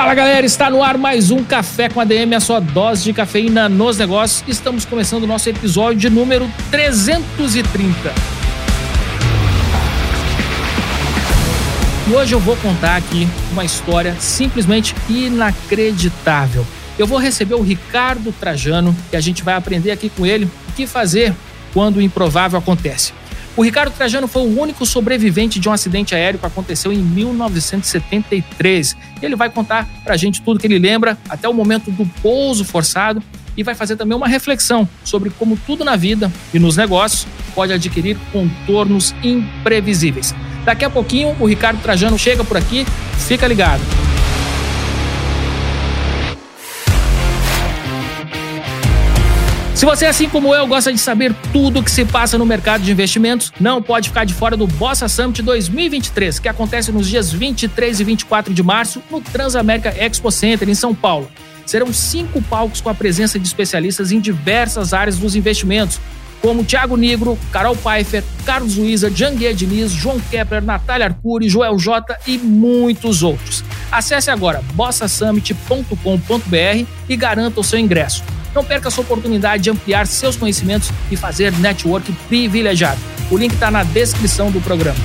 Fala galera, está no ar mais um Café com a DM, a sua dose de cafeína nos negócios. Estamos começando o nosso episódio de número 330. E hoje eu vou contar aqui uma história simplesmente inacreditável. Eu vou receber o Ricardo Trajano e a gente vai aprender aqui com ele o que fazer quando o improvável acontece. O Ricardo Trajano foi o único sobrevivente de um acidente aéreo que aconteceu em 1973. Ele vai contar pra gente tudo que ele lembra até o momento do pouso forçado e vai fazer também uma reflexão sobre como tudo na vida e nos negócios pode adquirir contornos imprevisíveis. Daqui a pouquinho o Ricardo Trajano chega por aqui, fica ligado. Se você, assim como eu, gosta de saber tudo o que se passa no mercado de investimentos, não pode ficar de fora do Bossa Summit 2023, que acontece nos dias 23 e 24 de março no Transamérica Expo Center, em São Paulo. Serão cinco palcos com a presença de especialistas em diversas áreas dos investimentos, como Thiago Negro, Carol Pfeiffer, Carlos Luiza, Janguier Diniz, João Kepler, Natália Arcuri, Joel J e muitos outros. Acesse agora bossasummit.com.br e garanta o seu ingresso. Não perca essa oportunidade de ampliar seus conhecimentos e fazer network privilegiado. O link está na descrição do programa.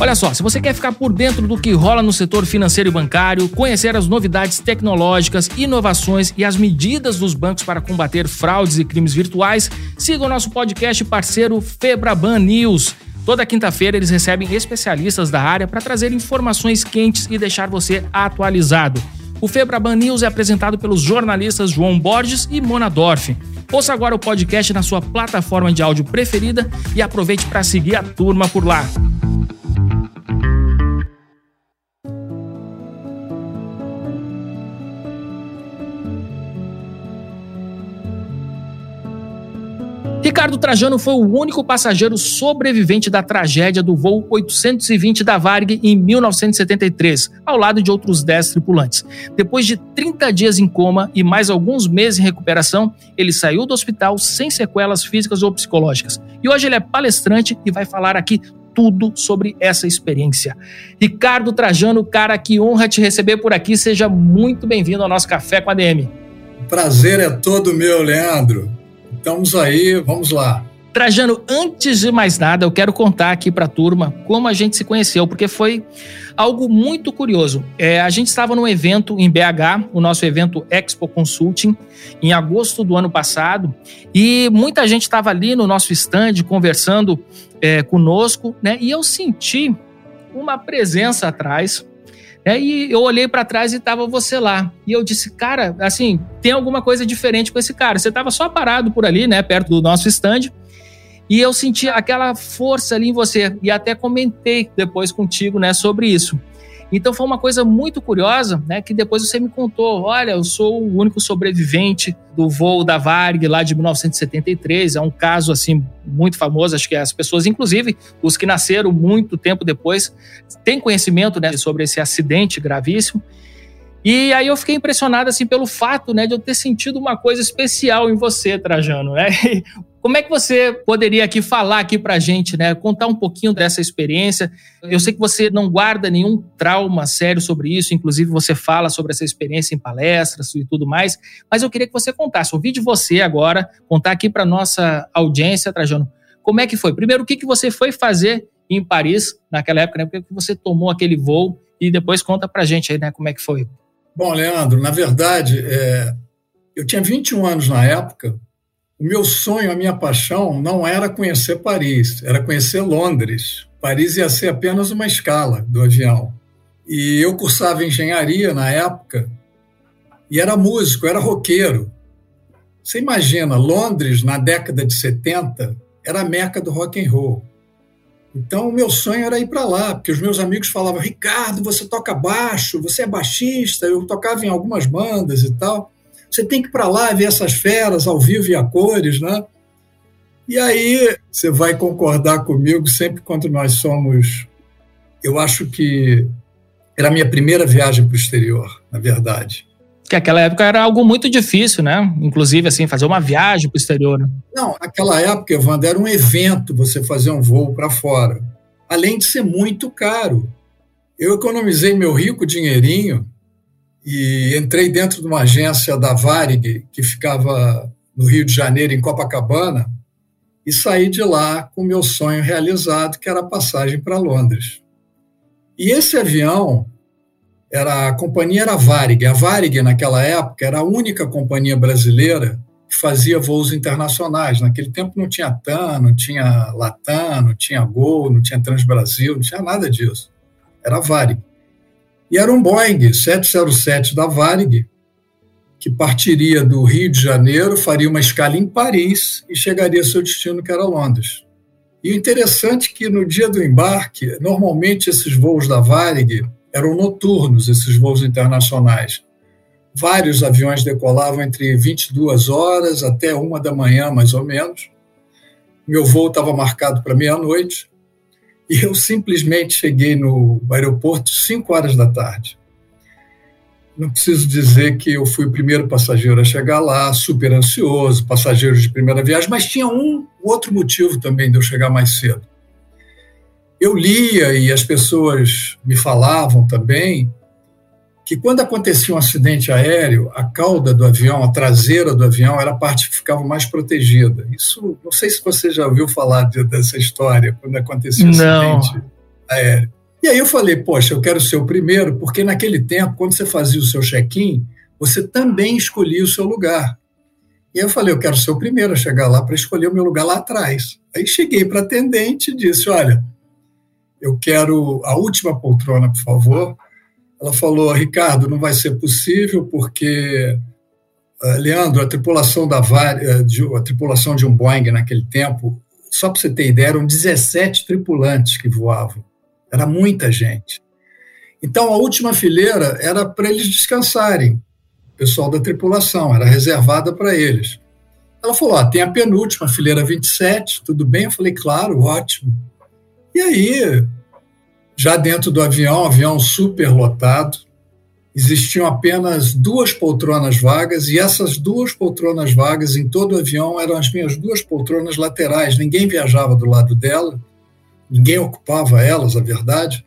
Olha só, se você quer ficar por dentro do que rola no setor financeiro e bancário, conhecer as novidades tecnológicas, inovações e as medidas dos bancos para combater fraudes e crimes virtuais, siga o nosso podcast parceiro Febraban News. Toda quinta-feira eles recebem especialistas da área para trazer informações quentes e deixar você atualizado. O Febraban News é apresentado pelos jornalistas João Borges e Mona Dorf. Ouça agora o podcast na sua plataforma de áudio preferida e aproveite para seguir a turma por lá. Ricardo Trajano foi o único passageiro sobrevivente da tragédia do voo 820 da Varg em 1973, ao lado de outros 10 tripulantes. Depois de 30 dias em coma e mais alguns meses em recuperação, ele saiu do hospital sem sequelas físicas ou psicológicas. E hoje ele é palestrante e vai falar aqui tudo sobre essa experiência. Ricardo Trajano, cara, que honra te receber por aqui. Seja muito bem-vindo ao nosso Café com a DM. Prazer é todo meu, Leandro. Estamos aí, vamos lá. Trajano, antes de mais nada, eu quero contar aqui para a turma como a gente se conheceu, porque foi algo muito curioso. É, a gente estava num evento em BH, o nosso evento Expo Consulting, em agosto do ano passado, e muita gente estava ali no nosso stand conversando é, conosco, né? E eu senti uma presença atrás é, e eu olhei para trás e tava você lá. E eu disse, cara, assim, tem alguma coisa diferente com esse cara. Você tava só parado por ali, né, perto do nosso stand. E eu senti aquela força ali em você. E até comentei depois contigo, né, sobre isso. Então foi uma coisa muito curiosa, né? Que depois você me contou: olha, eu sou o único sobrevivente do voo da Varg lá de 1973. É um caso assim muito famoso. Acho que as pessoas, inclusive os que nasceram muito tempo depois, têm conhecimento né, sobre esse acidente gravíssimo. E aí eu fiquei impressionado assim pelo fato, né, de eu ter sentido uma coisa especial em você, Trajano, né? Como é que você poderia aqui falar aqui pra gente, né, contar um pouquinho dessa experiência? Eu sei que você não guarda nenhum trauma sério sobre isso, inclusive você fala sobre essa experiência em palestras e tudo mais, mas eu queria que você contasse, ouvir de você agora, contar aqui para nossa audiência, Trajano, como é que foi? Primeiro, o que que você foi fazer em Paris naquela época, né? Por que você tomou aquele voo e depois conta pra gente aí, né, como é que foi? Bom, Leandro, na verdade, é, eu tinha 21 anos na época. O meu sonho, a minha paixão, não era conhecer Paris, era conhecer Londres. Paris ia ser apenas uma escala do avião. E eu cursava engenharia na época e era músico, era roqueiro. Você imagina, Londres, na década de 70, era a meca do rock and roll. Então, o meu sonho era ir para lá, porque os meus amigos falavam: Ricardo, você toca baixo, você é baixista. Eu tocava em algumas bandas e tal. Você tem que ir para lá ver essas feras ao vivo e a cores, né? E aí, você vai concordar comigo, sempre quando nós somos. Eu acho que era a minha primeira viagem para o exterior, na verdade que aquela época era algo muito difícil, né? Inclusive, assim, fazer uma viagem para o exterior. Né? Não, naquela época, Evandro, era um evento você fazer um voo para fora. Além de ser muito caro. Eu economizei meu rico dinheirinho e entrei dentro de uma agência da Varig, que ficava no Rio de Janeiro, em Copacabana, e saí de lá com meu sonho realizado, que era a passagem para Londres. E esse avião, era a companhia era a Varig. A Varig, naquela época, era a única companhia brasileira que fazia voos internacionais. Naquele tempo não tinha TAM, não tinha Latam, não tinha Gol, não tinha Transbrasil, não tinha nada disso. Era a Varig. E era um Boeing 707 da Varig, que partiria do Rio de Janeiro, faria uma escala em Paris e chegaria ao seu destino, que era Londres. E o interessante é que no dia do embarque, normalmente esses voos da Varig eram noturnos esses voos internacionais. Vários aviões decolavam entre 22 horas até uma da manhã, mais ou menos. Meu voo estava marcado para meia-noite e eu simplesmente cheguei no aeroporto 5 horas da tarde. Não preciso dizer que eu fui o primeiro passageiro a chegar lá, super ansioso, passageiro de primeira viagem, mas tinha um outro motivo também de eu chegar mais cedo eu lia e as pessoas me falavam também que quando acontecia um acidente aéreo, a cauda do avião, a traseira do avião, era a parte que ficava mais protegida. Isso, não sei se você já ouviu falar de, dessa história, quando acontecia um não. acidente aéreo. E aí eu falei, poxa, eu quero ser o primeiro, porque naquele tempo, quando você fazia o seu check-in, você também escolhia o seu lugar. E aí eu falei, eu quero ser o primeiro a chegar lá para escolher o meu lugar lá atrás. Aí cheguei para a atendente e disse, olha, eu quero a última poltrona, por favor. Ela falou, Ricardo, não vai ser possível porque, uh, Leandro, a tripulação da eh, a tripulação de um Boeing naquele tempo, só para você ter ideia, eram 17 tripulantes que voavam. Era muita gente. Então, a última fileira era para eles descansarem, o pessoal da tripulação, era reservada para eles. Ela falou: ah, tem a penúltima, fileira 27, tudo bem? Eu falei: claro, ótimo. E aí, já dentro do avião, avião super lotado, existiam apenas duas poltronas vagas e essas duas poltronas vagas em todo o avião eram as minhas duas poltronas laterais. Ninguém viajava do lado dela, ninguém ocupava elas, a verdade.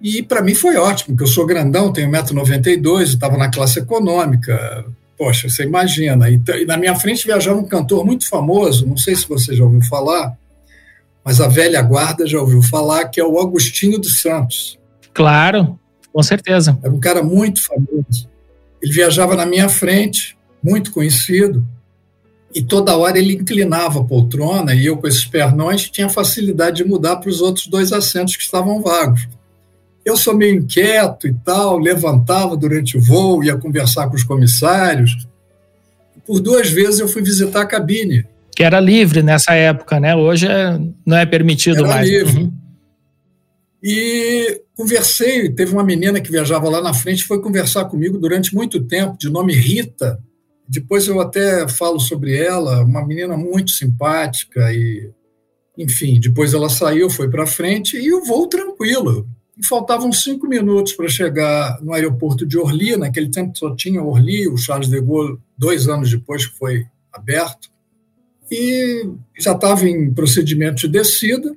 E para mim foi ótimo, porque eu sou grandão, tenho 1,92m, estava na classe econômica. Poxa, você imagina. E na minha frente viajava um cantor muito famoso, não sei se você já ouviu falar, mas a velha guarda já ouviu falar que é o Agostinho dos Santos. Claro, com certeza. Era um cara muito famoso. Ele viajava na minha frente, muito conhecido, e toda hora ele inclinava a poltrona e eu, com esses pernões, tinha facilidade de mudar para os outros dois assentos que estavam vagos. Eu sou meio inquieto e tal, levantava durante o voo, ia conversar com os comissários. Por duas vezes eu fui visitar a cabine que era livre nessa época, né? Hoje é, não é permitido era mais. Livre. Uhum. E conversei, teve uma menina que viajava lá na frente, foi conversar comigo durante muito tempo, de nome Rita. Depois eu até falo sobre ela, uma menina muito simpática e, enfim, depois ela saiu, foi para frente e o voo tranquilo. E faltavam cinco minutos para chegar no aeroporto de Orly. Naquele tempo só tinha Orly, o Charles de Gaulle, dois anos depois que foi aberto e já estava em procedimento de descida,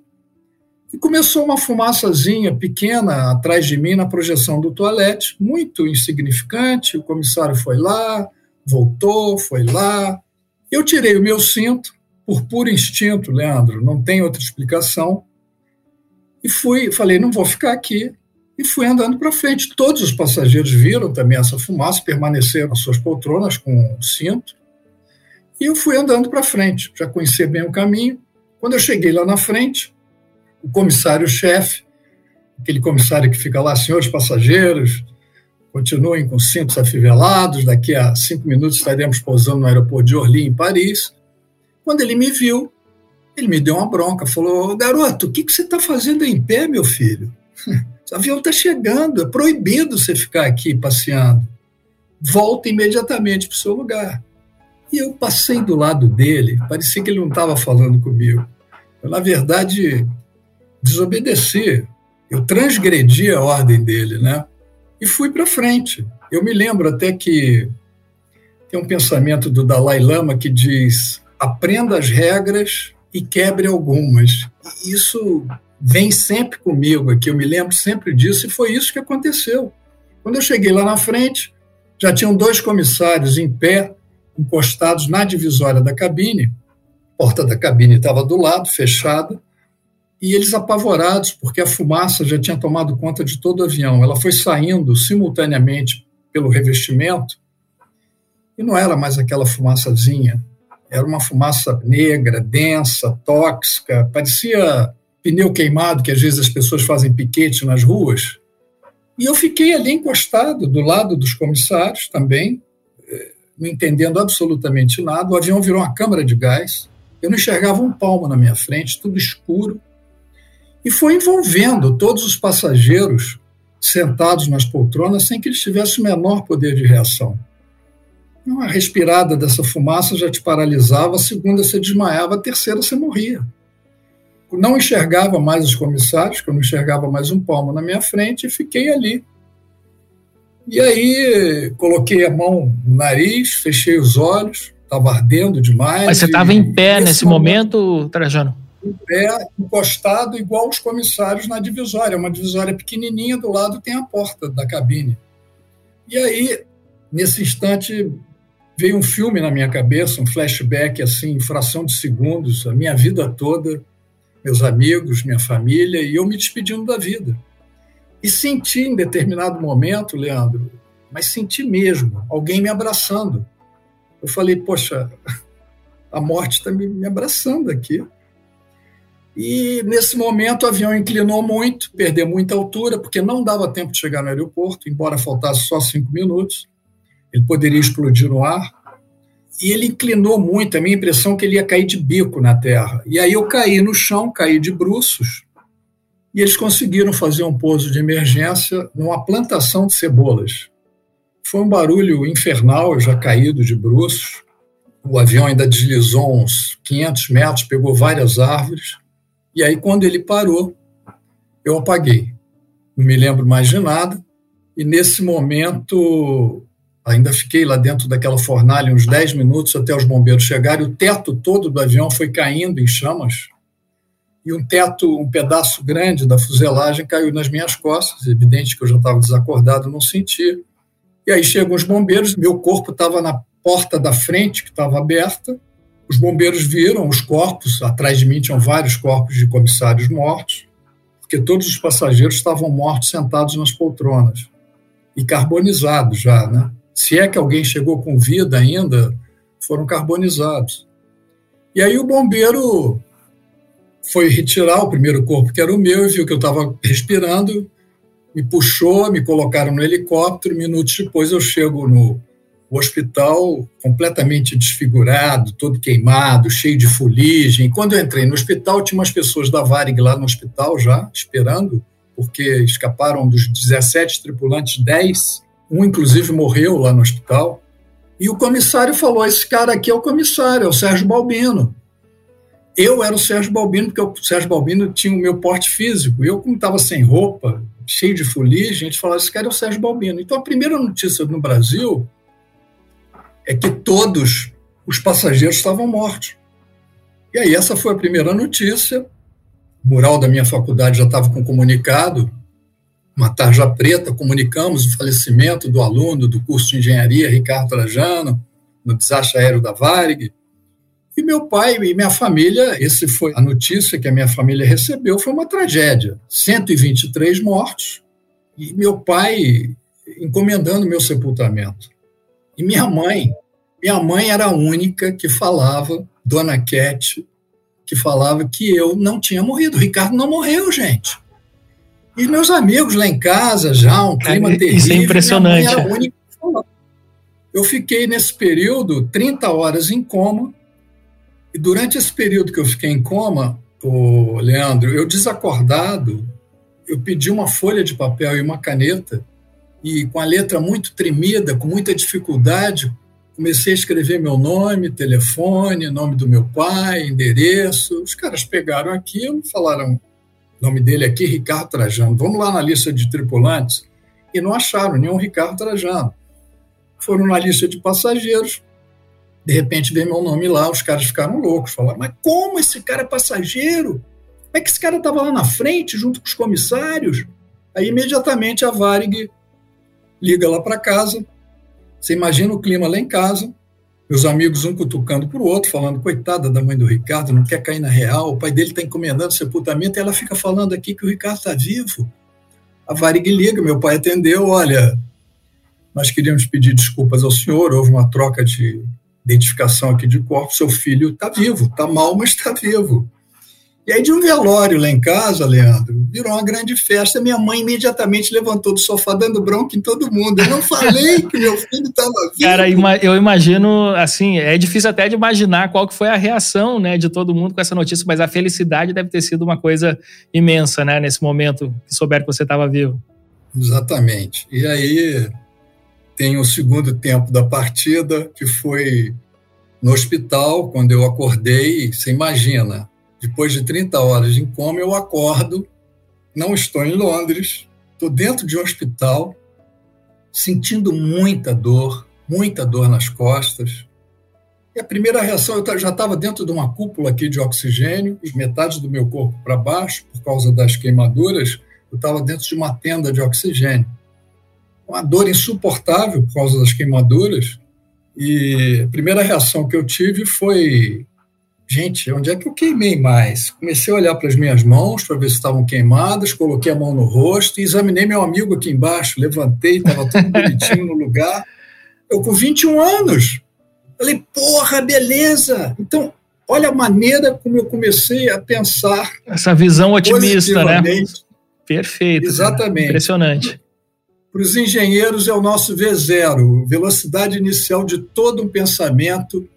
e começou uma fumaçazinha pequena atrás de mim na projeção do toalete, muito insignificante. O comissário foi lá, voltou, foi lá. Eu tirei o meu cinto, por puro instinto, Leandro, não tem outra explicação. E fui, falei, não vou ficar aqui. E fui andando para frente. Todos os passageiros viram também essa fumaça, permaneceram nas suas poltronas com o cinto. E eu fui andando para frente, já conhecia bem o caminho. Quando eu cheguei lá na frente, o comissário-chefe, aquele comissário que fica lá, senhores passageiros, continuem com cintos afivelados, daqui a cinco minutos estaremos pousando no aeroporto de Orly, em Paris. Quando ele me viu, Ele me deu uma bronca, falou: garoto, o que, que você está fazendo em pé, meu filho? O avião está chegando, é proibido você ficar aqui passeando. Volta imediatamente para o seu lugar. E eu passei do lado dele, parecia que ele não estava falando comigo. Eu, na verdade, desobedeci, eu transgredi a ordem dele, né? E fui para frente. Eu me lembro até que tem um pensamento do Dalai Lama que diz: aprenda as regras e quebre algumas. E isso vem sempre comigo aqui, eu me lembro sempre disso, e foi isso que aconteceu. Quando eu cheguei lá na frente, já tinham dois comissários em pé, encostados na divisória da cabine, a porta da cabine estava do lado, fechada, e eles apavorados, porque a fumaça já tinha tomado conta de todo o avião. Ela foi saindo simultaneamente pelo revestimento, e não era mais aquela fumaçazinha, era uma fumaça negra, densa, tóxica, parecia pneu queimado, que às vezes as pessoas fazem piquete nas ruas. E eu fiquei ali encostado, do lado dos comissários também, não entendendo absolutamente nada. O avião virou uma câmara de gás. Eu não enxergava um palmo na minha frente, tudo escuro. E foi envolvendo todos os passageiros sentados nas poltronas sem que eles tivessem o menor poder de reação. Uma respirada dessa fumaça já te paralisava, a segunda você desmaiava, a terceira você morria não enxergava mais os comissários, que eu não enxergava mais um palmo na minha frente, e fiquei ali. E aí coloquei a mão no nariz, fechei os olhos, estava ardendo demais. Mas você estava em pé nesse momento, Trajano? Em pé, encostado, igual os comissários na divisória. Uma divisória pequenininha, do lado tem a porta da cabine. E aí, nesse instante, veio um filme na minha cabeça, um flashback, assim, em fração de segundos, a minha vida toda meus amigos, minha família, e eu me despedindo da vida. E senti em determinado momento, Leandro, mas senti mesmo, alguém me abraçando. Eu falei, poxa, a morte está me, me abraçando aqui. E nesse momento o avião inclinou muito, perdeu muita altura, porque não dava tempo de chegar no aeroporto, embora faltasse só cinco minutos. Ele poderia explodir no ar e ele inclinou muito, a minha impressão é que ele ia cair de bico na terra. E aí eu caí no chão, caí de bruços, e eles conseguiram fazer um pouso de emergência numa plantação de cebolas. Foi um barulho infernal, já caído de bruços. O avião ainda deslizou uns 500 metros, pegou várias árvores. E aí, quando ele parou, eu apaguei. Não me lembro mais de nada. E nesse momento, Ainda fiquei lá dentro daquela fornalha uns 10 minutos até os bombeiros chegarem. O teto todo do avião foi caindo em chamas. E um teto, um pedaço grande da fuselagem caiu nas minhas costas. Evidente que eu já estava desacordado, não sentia. E aí chegam os bombeiros, meu corpo estava na porta da frente, que estava aberta. Os bombeiros viram os corpos, atrás de mim tinham vários corpos de comissários mortos, porque todos os passageiros estavam mortos sentados nas poltronas e carbonizados já, né? se é que alguém chegou com vida ainda, foram carbonizados. E aí o bombeiro foi retirar o primeiro corpo, que era o meu, e viu que eu estava respirando, me puxou, me colocaram no helicóptero. Minutos depois eu chego no hospital completamente desfigurado, todo queimado, cheio de fuligem. Quando eu entrei no hospital, tinha umas pessoas da Varig lá no hospital já, esperando, porque escaparam dos 17 tripulantes, 10 um, inclusive, morreu lá no hospital. E o comissário falou: esse cara aqui é o comissário, é o Sérgio Balbino. Eu era o Sérgio Balbino, porque o Sérgio Balbino tinha o meu porte físico. Eu, como estava sem roupa, cheio de folia, a gente falava: esse cara é o Sérgio Balbino. Então, a primeira notícia no Brasil é que todos os passageiros estavam mortos. E aí, essa foi a primeira notícia. O mural da minha faculdade já estava com comunicado uma tarja preta, comunicamos o falecimento do aluno do curso de engenharia, Ricardo Trajano, no desastre aéreo da Varig. E meu pai e minha família, esse foi a notícia que a minha família recebeu, foi uma tragédia. 123 mortos e meu pai encomendando meu sepultamento. E minha mãe, minha mãe era a única que falava, Dona Cat, que falava que eu não tinha morrido. O Ricardo não morreu, gente. E meus amigos lá em casa, já, um clima Cara, terrível. Isso é impressionante. Era a única Eu fiquei nesse período 30 horas em coma. E durante esse período que eu fiquei em coma, o Leandro, eu desacordado, eu pedi uma folha de papel e uma caneta e com a letra muito tremida, com muita dificuldade, comecei a escrever meu nome, telefone, nome do meu pai, endereço. Os caras pegaram aquilo, falaram o nome dele aqui, Ricardo Trajano. Vamos lá na lista de tripulantes e não acharam nenhum Ricardo Trajano. Foram na lista de passageiros, de repente veio meu nome lá, os caras ficaram loucos, falaram, mas como esse cara é passageiro? Como é que esse cara estava lá na frente, junto com os comissários? Aí, imediatamente, a Varig liga lá para casa, você imagina o clima lá em casa, meus amigos um cutucando para o outro, falando, coitada da mãe do Ricardo, não quer cair na real, o pai dele está encomendando sepultamento, e ela fica falando aqui que o Ricardo está vivo. A Varig liga, meu pai atendeu, olha, nós queríamos pedir desculpas ao senhor, houve uma troca de identificação aqui de corpo, seu filho está vivo, está mal, mas está vivo. E aí, de um velório lá em casa, Leandro, virou uma grande festa. Minha mãe imediatamente levantou do sofá, dando bronca em todo mundo. Eu não falei que meu filho estava vivo. Cara, eu imagino, assim, é difícil até de imaginar qual que foi a reação né, de todo mundo com essa notícia, mas a felicidade deve ter sido uma coisa imensa, né, nesse momento que souberam que você estava vivo. Exatamente. E aí, tem o segundo tempo da partida, que foi no hospital, quando eu acordei, você imagina, depois de 30 horas em coma, eu acordo, não estou em Londres, estou dentro de um hospital, sentindo muita dor, muita dor nas costas. E a primeira reação, eu já estava dentro de uma cúpula aqui de oxigênio, metade do meu corpo para baixo, por causa das queimaduras, eu estava dentro de uma tenda de oxigênio uma dor insuportável por causa das queimaduras. E a primeira reação que eu tive foi: gente, onde é que eu queimei mais? Comecei a olhar para as minhas mãos para ver se estavam queimadas, coloquei a mão no rosto e examinei meu amigo aqui embaixo. Levantei, estava tudo bonitinho no lugar. Eu com 21 anos. Falei, porra, beleza! Então, olha a maneira como eu comecei a pensar. Essa visão otimista, né? Perfeito. Exatamente. Impressionante. Para os engenheiros é o nosso V0, velocidade inicial de todo um pensamento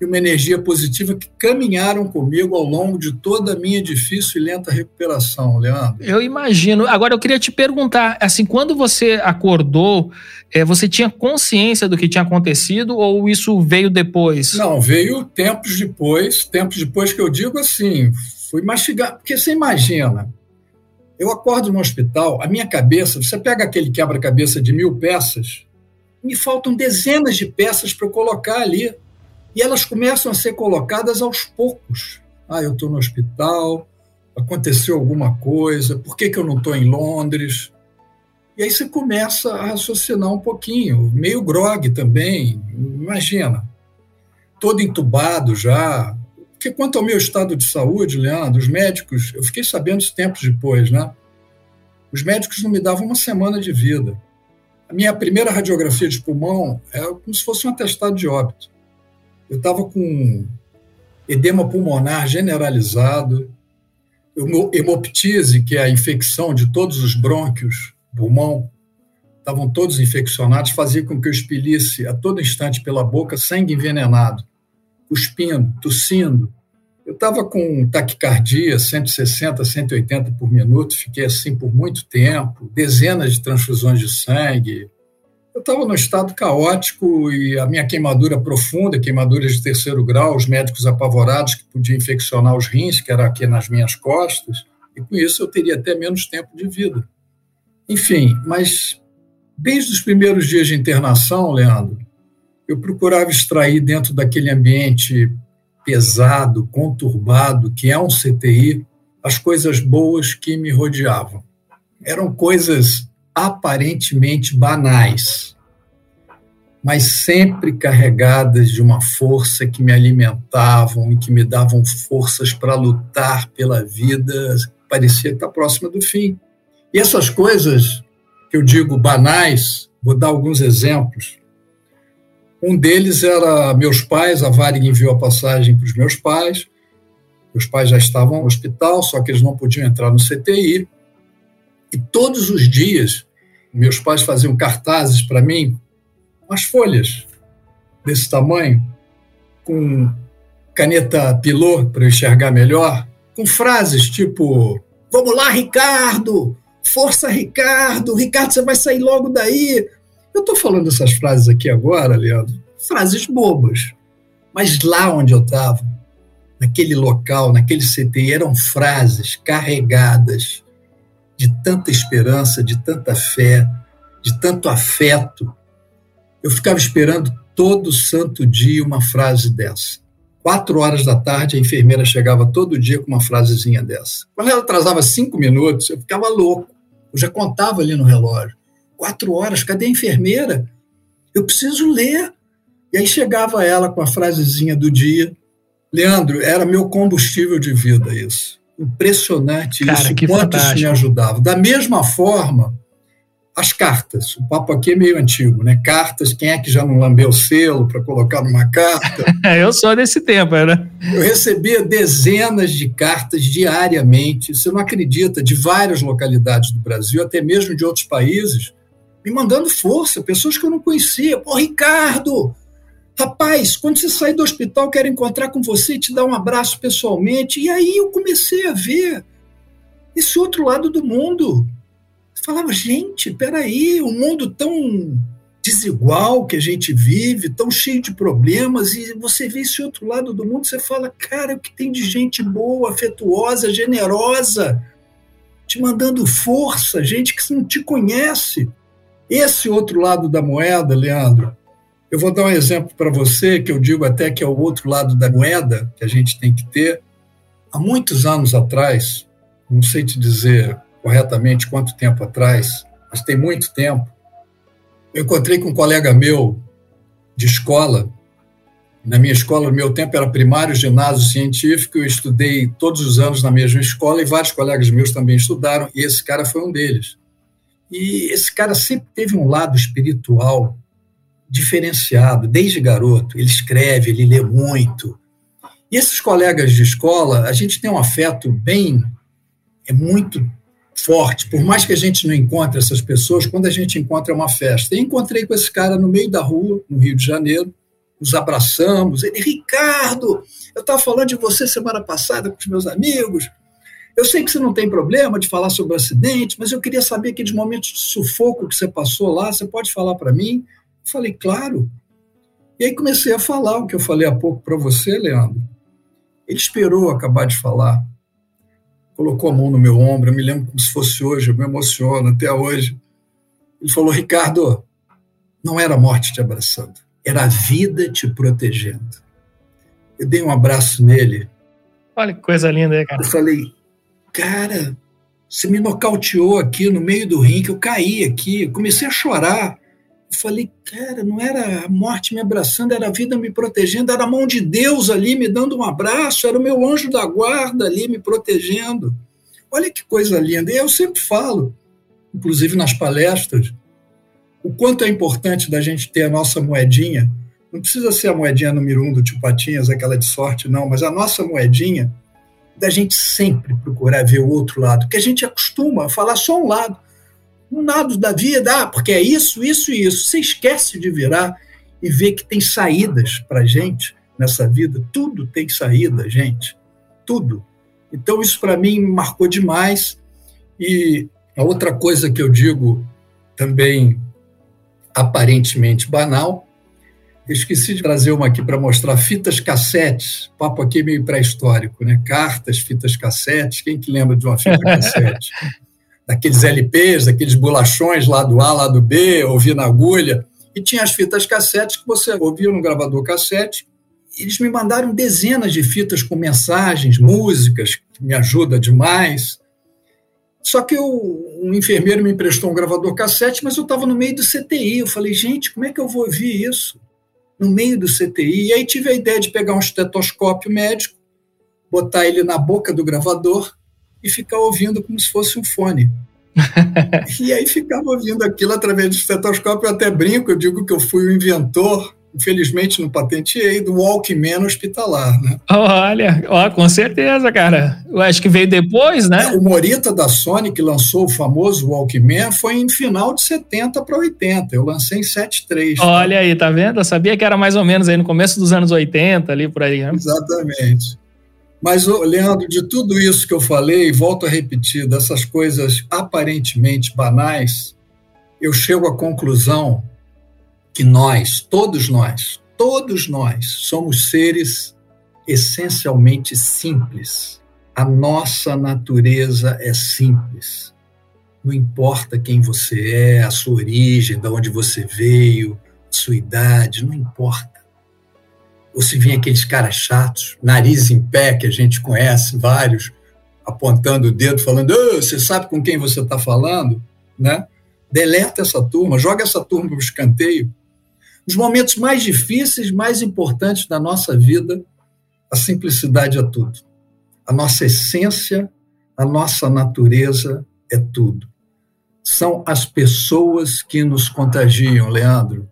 e uma energia positiva que caminharam comigo ao longo de toda a minha difícil e lenta recuperação, Leandro. Eu imagino. Agora eu queria te perguntar, assim, quando você acordou, é, você tinha consciência do que tinha acontecido ou isso veio depois? Não, veio tempos depois, tempos depois que eu digo assim, fui mastigar, porque você imagina, eu acordo no hospital, a minha cabeça, você pega aquele quebra-cabeça de mil peças, me faltam dezenas de peças para eu colocar ali. E elas começam a ser colocadas aos poucos. Ah, eu estou no hospital, aconteceu alguma coisa, por que, que eu não estou em Londres? E aí você começa a raciocinar um pouquinho, meio grog também, imagina. Todo entubado já, porque quanto ao meu estado de saúde, Leandro, os médicos, eu fiquei sabendo isso tempos depois, né? Os médicos não me davam uma semana de vida. A minha primeira radiografia de pulmão era como se fosse um atestado de óbito. Eu estava com edema pulmonar generalizado, hemoptise, que é a infecção de todos os brônquios, pulmão, estavam todos infeccionados, fazia com que eu expelisse a todo instante pela boca sangue envenenado cuspindo, tossindo. Eu estava com taquicardia, 160, 180 por minuto, fiquei assim por muito tempo, dezenas de transfusões de sangue. Eu estava num estado caótico e a minha queimadura profunda, queimadura de terceiro grau, os médicos apavorados que podiam infeccionar os rins, que era aqui nas minhas costas, e com isso eu teria até menos tempo de vida. Enfim, mas desde os primeiros dias de internação, Leandro, eu procurava extrair dentro daquele ambiente pesado, conturbado, que é um CTI, as coisas boas que me rodeavam. Eram coisas aparentemente banais, mas sempre carregadas de uma força que me alimentavam e que me davam forças para lutar pela vida, parecia estar próxima do fim. E essas coisas que eu digo banais, vou dar alguns exemplos. Um deles era meus pais, a Varig enviou a passagem para os meus pais. Meus pais já estavam no hospital, só que eles não podiam entrar no CTI. E todos os dias, meus pais faziam cartazes para mim, umas folhas desse tamanho, com caneta pilô para enxergar melhor, com frases tipo: Vamos lá, Ricardo! Força, Ricardo! Ricardo, você vai sair logo daí! Eu estou falando essas frases aqui agora, Leandro, frases bobas. Mas lá onde eu estava, naquele local, naquele CTI, eram frases carregadas de tanta esperança, de tanta fé, de tanto afeto. Eu ficava esperando todo santo dia uma frase dessa. Quatro horas da tarde, a enfermeira chegava todo dia com uma frasezinha dessa. Quando ela atrasava cinco minutos, eu ficava louco. Eu já contava ali no relógio. Quatro horas, cadê a enfermeira? Eu preciso ler. E aí chegava ela com a frasezinha do dia. Leandro, era meu combustível de vida isso. Impressionante Cara, isso, quanto fantástico. isso me ajudava. Da mesma forma, as cartas. O papo aqui é meio antigo, né? Cartas, quem é que já não lambeu o selo para colocar numa carta? Eu sou desse tempo, né? Eu recebia dezenas de cartas diariamente, você não acredita, de várias localidades do Brasil, até mesmo de outros países, me mandando força, pessoas que eu não conhecia. Pô, Ricardo, rapaz, quando você sair do hospital, quero encontrar com você e te dar um abraço pessoalmente. E aí eu comecei a ver esse outro lado do mundo. Eu falava, gente, peraí, um mundo tão desigual que a gente vive, tão cheio de problemas, e você vê esse outro lado do mundo, você fala, cara, o que tem de gente boa, afetuosa, generosa, te mandando força, gente que não te conhece. Esse outro lado da moeda, Leandro, eu vou dar um exemplo para você, que eu digo até que é o outro lado da moeda que a gente tem que ter. Há muitos anos atrás, não sei te dizer corretamente quanto tempo atrás, mas tem muito tempo, eu encontrei com um colega meu de escola. Na minha escola, no meu tempo, era primário, ginásio científico. Eu estudei todos os anos na mesma escola e vários colegas meus também estudaram, e esse cara foi um deles. E esse cara sempre teve um lado espiritual diferenciado, desde garoto. Ele escreve, ele lê muito. E esses colegas de escola, a gente tem um afeto bem, é muito forte. Por mais que a gente não encontre essas pessoas, quando a gente encontra é uma festa. E encontrei com esse cara no meio da rua, no Rio de Janeiro, nos abraçamos. Ele, Ricardo, eu estava falando de você semana passada com os meus amigos. Eu sei que você não tem problema de falar sobre o acidente, mas eu queria saber aqueles momentos de sufoco que você passou lá, você pode falar para mim? Eu falei, claro. E aí comecei a falar o que eu falei há pouco para você, Leandro. Ele esperou acabar de falar, colocou a mão no meu ombro, eu me lembro como se fosse hoje, eu me emociono até hoje. Ele falou, Ricardo, não era a morte te abraçando, era a vida te protegendo. Eu dei um abraço nele. Olha que coisa linda aí, cara. Eu falei, cara, você me nocauteou aqui no meio do ringue, eu caí aqui, comecei a chorar. Eu falei, cara, não era a morte me abraçando, era a vida me protegendo, era a mão de Deus ali me dando um abraço, era o meu anjo da guarda ali me protegendo. Olha que coisa linda. E eu sempre falo, inclusive nas palestras, o quanto é importante da gente ter a nossa moedinha. Não precisa ser a moedinha número um do Tio Patinhas, aquela de sorte, não, mas a nossa moedinha da gente sempre procurar ver o outro lado, porque a gente acostuma a falar só um lado um lado da vida, ah, porque é isso, isso e isso. Você esquece de virar e ver que tem saídas para gente nessa vida. Tudo tem saída, gente. Tudo. Então, isso para mim marcou demais. E a outra coisa que eu digo também aparentemente banal, esqueci de trazer uma aqui para mostrar fitas cassetes, papo aqui meio pré-histórico, né? Cartas, fitas cassetes. Quem que lembra de uma fita cassete? daqueles LPs, daqueles bolachões lá do A, lá do B, ouvir na agulha. E tinha as fitas cassetes que você ouvia no gravador cassete. Eles me mandaram dezenas de fitas com mensagens, músicas, que me ajuda demais. Só que eu, um enfermeiro me emprestou um gravador cassete, mas eu estava no meio do CTI. Eu falei, gente, como é que eu vou ouvir isso? No meio do CTI. E aí tive a ideia de pegar um estetoscópio médico, botar ele na boca do gravador e ficar ouvindo como se fosse um fone. e aí ficava ouvindo aquilo através do estetoscópio, eu até brinco, eu digo que eu fui o inventor infelizmente não patenteei, do Walkman hospitalar, né? Olha, ó, com certeza, cara. Eu acho que veio depois, né? É, o Morita da Sony, que lançou o famoso Walkman, foi em final de 70 para 80. Eu lancei em 73. Tá? Olha aí, tá vendo? Eu sabia que era mais ou menos aí no começo dos anos 80, ali por aí, né? Exatamente. Mas, Leandro, de tudo isso que eu falei, volto a repetir, dessas coisas aparentemente banais, eu chego à conclusão que nós, todos nós, todos nós, somos seres essencialmente simples. A nossa natureza é simples. Não importa quem você é, a sua origem, de onde você veio, sua idade, não importa. Ou se vem aqueles caras chatos, nariz em pé, que a gente conhece vários, apontando o dedo, falando: oh, você sabe com quem você está falando? Né? Deleta essa turma, joga essa turma para o escanteio. Nos momentos mais difíceis, mais importantes da nossa vida, a simplicidade é tudo. A nossa essência, a nossa natureza é tudo. São as pessoas que nos contagiam, Leandro,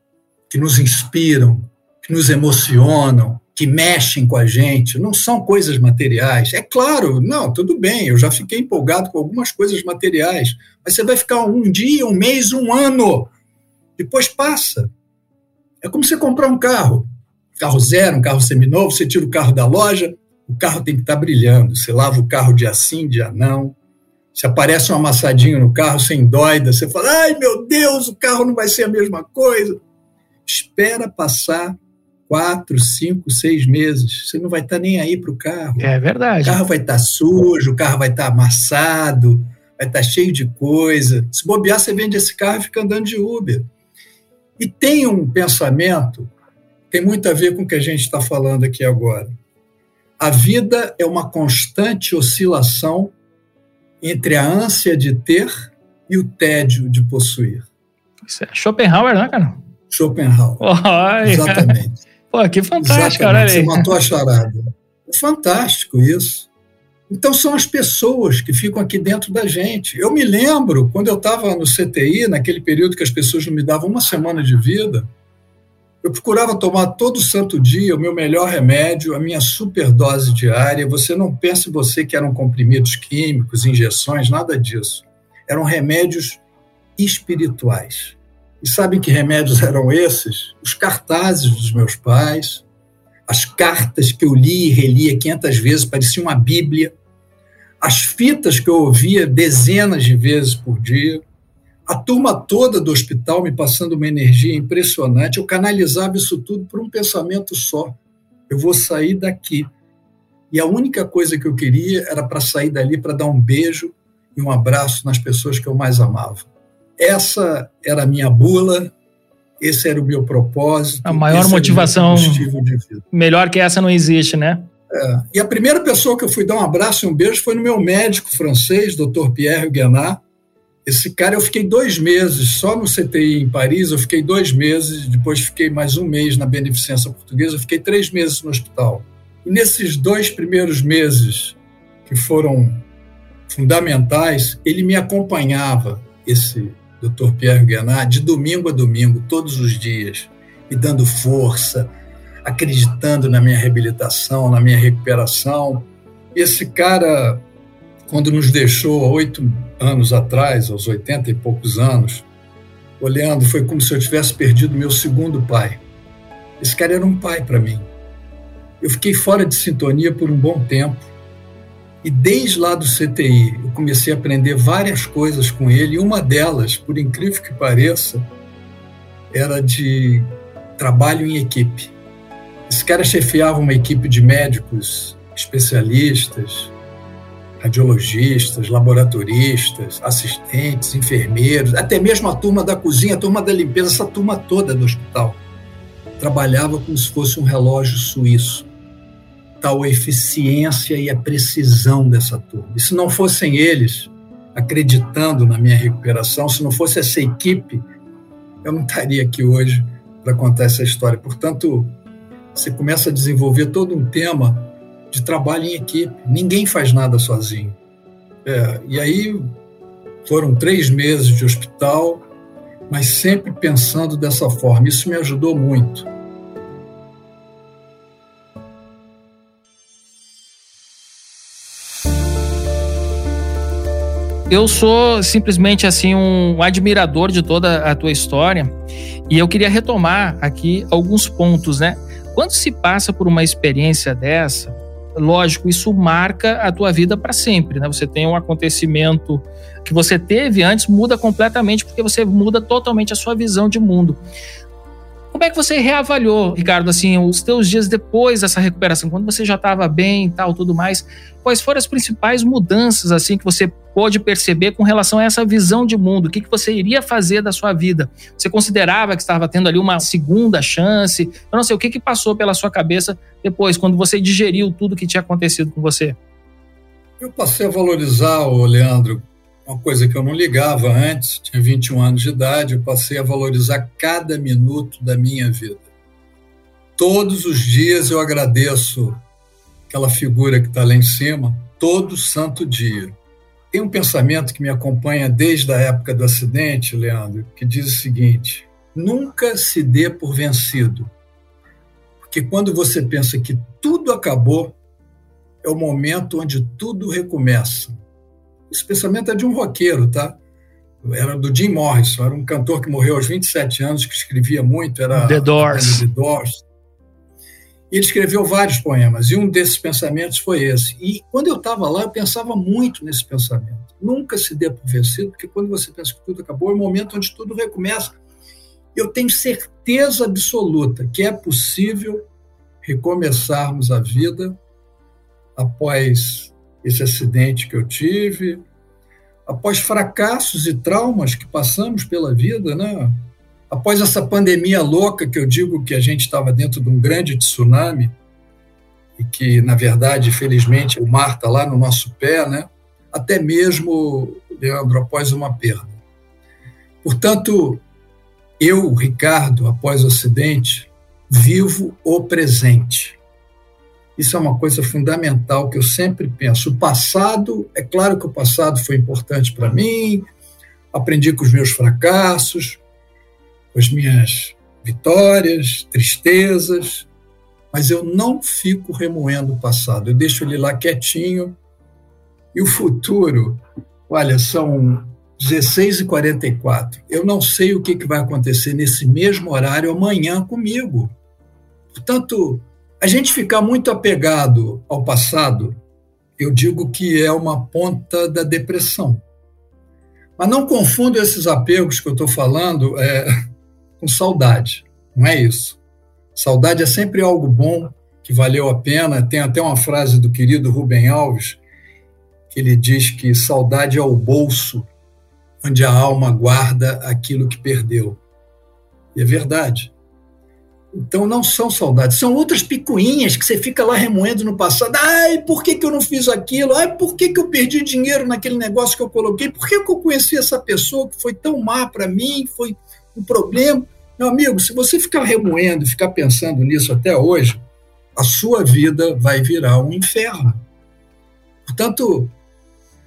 que nos inspiram, que nos emocionam, que mexem com a gente, não são coisas materiais. É claro, não, tudo bem, eu já fiquei empolgado com algumas coisas materiais, mas você vai ficar um dia, um mês, um ano, depois passa. É como você comprar um carro, carro zero, um carro seminovo, você tira o carro da loja, o carro tem que estar tá brilhando. Você lava o carro dia sim, dia não. Se aparece um amassadinho no carro, sem doida, você fala: ai meu Deus, o carro não vai ser a mesma coisa. Espera passar quatro, cinco, seis meses. Você não vai estar tá nem aí para o carro. É verdade. O carro vai estar tá sujo, o carro vai estar amassado, vai estar cheio de coisa. Se bobear, você vende esse carro e fica andando de Uber. E tem um pensamento, tem muito a ver com o que a gente está falando aqui agora. A vida é uma constante oscilação entre a ânsia de ter e o tédio de possuir. Isso é Schopenhauer, né, cara? Schopenhauer. Oh, Exatamente. Pô, que fantástico, olha aí. Você matou a charada. Fantástico isso. Então, são as pessoas que ficam aqui dentro da gente. Eu me lembro, quando eu estava no CTI, naquele período que as pessoas não me davam uma semana de vida, eu procurava tomar todo santo dia o meu melhor remédio, a minha superdose diária. Você não pense você que eram comprimidos químicos, injeções, nada disso. Eram remédios espirituais. E sabem que remédios eram esses? Os cartazes dos meus pais, as cartas que eu li e relia 500 vezes, parecia uma Bíblia, as fitas que eu ouvia dezenas de vezes por dia, a turma toda do hospital me passando uma energia impressionante, eu canalizava isso tudo por um pensamento só. Eu vou sair daqui. E a única coisa que eu queria era para sair dali para dar um beijo e um abraço nas pessoas que eu mais amava. Essa era a minha bula, esse era o meu propósito. A maior motivação. Melhor que essa não existe, né? É. E a primeira pessoa que eu fui dar um abraço e um beijo foi no meu médico francês, Dr. Pierre Guenat. Esse cara, eu fiquei dois meses só no CTI em Paris, eu fiquei dois meses, depois fiquei mais um mês na Beneficência Portuguesa, eu fiquei três meses no hospital. E nesses dois primeiros meses, que foram fundamentais, ele me acompanhava, esse Dr. Pierre Guenat, de domingo a domingo, todos os dias, me dando força, acreditando na minha reabilitação, na minha recuperação. Esse cara, quando nos deixou oito anos atrás, aos oitenta e poucos anos, olhando, foi como se eu tivesse perdido meu segundo pai. Esse cara era um pai para mim. Eu fiquei fora de sintonia por um bom tempo e desde lá do CTI, eu comecei a aprender várias coisas com ele, e uma delas, por incrível que pareça, era de trabalho em equipe. Esse cara chefiava uma equipe de médicos especialistas, radiologistas, laboratoristas, assistentes, enfermeiros, até mesmo a turma da cozinha, a turma da limpeza, essa turma toda do hospital. Trabalhava como se fosse um relógio suíço tal a eficiência e a precisão dessa turma. E se não fossem eles acreditando na minha recuperação, se não fosse essa equipe, eu não estaria aqui hoje para contar essa história. Portanto, você começa a desenvolver todo um tema de trabalho em equipe. Ninguém faz nada sozinho. É, e aí foram três meses de hospital, mas sempre pensando dessa forma. Isso me ajudou muito. Eu sou simplesmente assim um admirador de toda a tua história e eu queria retomar aqui alguns pontos, né? Quando se passa por uma experiência dessa, lógico, isso marca a tua vida para sempre, né? Você tem um acontecimento que você teve antes muda completamente porque você muda totalmente a sua visão de mundo. Como é que você reavaliou, Ricardo, assim, os teus dias depois dessa recuperação, quando você já estava bem e tal, tudo mais? Quais foram as principais mudanças, assim, que você pôde perceber com relação a essa visão de mundo? O que, que você iria fazer da sua vida? Você considerava que estava tendo ali uma segunda chance? Eu não sei, o que, que passou pela sua cabeça depois, quando você digeriu tudo que tinha acontecido com você? Eu passei a valorizar, Leandro, uma coisa que eu não ligava antes, tinha 21 anos de idade, eu passei a valorizar cada minuto da minha vida. Todos os dias eu agradeço aquela figura que está lá em cima, todo santo dia. Tem um pensamento que me acompanha desde a época do acidente, Leandro, que diz o seguinte: nunca se dê por vencido. Porque quando você pensa que tudo acabou, é o momento onde tudo recomeça. Esse pensamento é de um roqueiro, tá? Era do Jim Morrison, era um cantor que morreu aos 27 anos, que escrevia muito, era The Doors. The Doors. E ele escreveu vários poemas, e um desses pensamentos foi esse. E quando eu estava lá, eu pensava muito nesse pensamento. Nunca se dê por vencido, porque quando você pensa que tudo acabou, é o momento onde tudo recomeça. Eu tenho certeza absoluta que é possível recomeçarmos a vida após esse acidente que eu tive, após fracassos e traumas que passamos pela vida, né? após essa pandemia louca que eu digo que a gente estava dentro de um grande tsunami e que, na verdade, felizmente, o mar está lá no nosso pé, né? até mesmo, Leandro, após uma perda. Portanto, eu, Ricardo, após o acidente, vivo o presente. Isso é uma coisa fundamental que eu sempre penso. O passado, é claro que o passado foi importante para mim, aprendi com os meus fracassos, com as minhas vitórias, tristezas, mas eu não fico remoendo o passado, eu deixo ele lá quietinho. E o futuro, olha, são 16h44. Eu não sei o que, que vai acontecer nesse mesmo horário amanhã comigo. Portanto, a gente ficar muito apegado ao passado, eu digo que é uma ponta da depressão. Mas não confunda esses apegos que eu estou falando é, com saudade. Não é isso. Saudade é sempre algo bom, que valeu a pena. Tem até uma frase do querido Rubem Alves, que ele diz que saudade é o bolso onde a alma guarda aquilo que perdeu. E é verdade. Então não são saudades, são outras picuinhas que você fica lá remoendo no passado. Ai, por que, que eu não fiz aquilo? Ai, por que, que eu perdi dinheiro naquele negócio que eu coloquei? Por que, que eu conheci essa pessoa que foi tão má para mim? Foi um problema. Meu amigo, se você ficar remoendo, ficar pensando nisso até hoje, a sua vida vai virar um inferno. Portanto,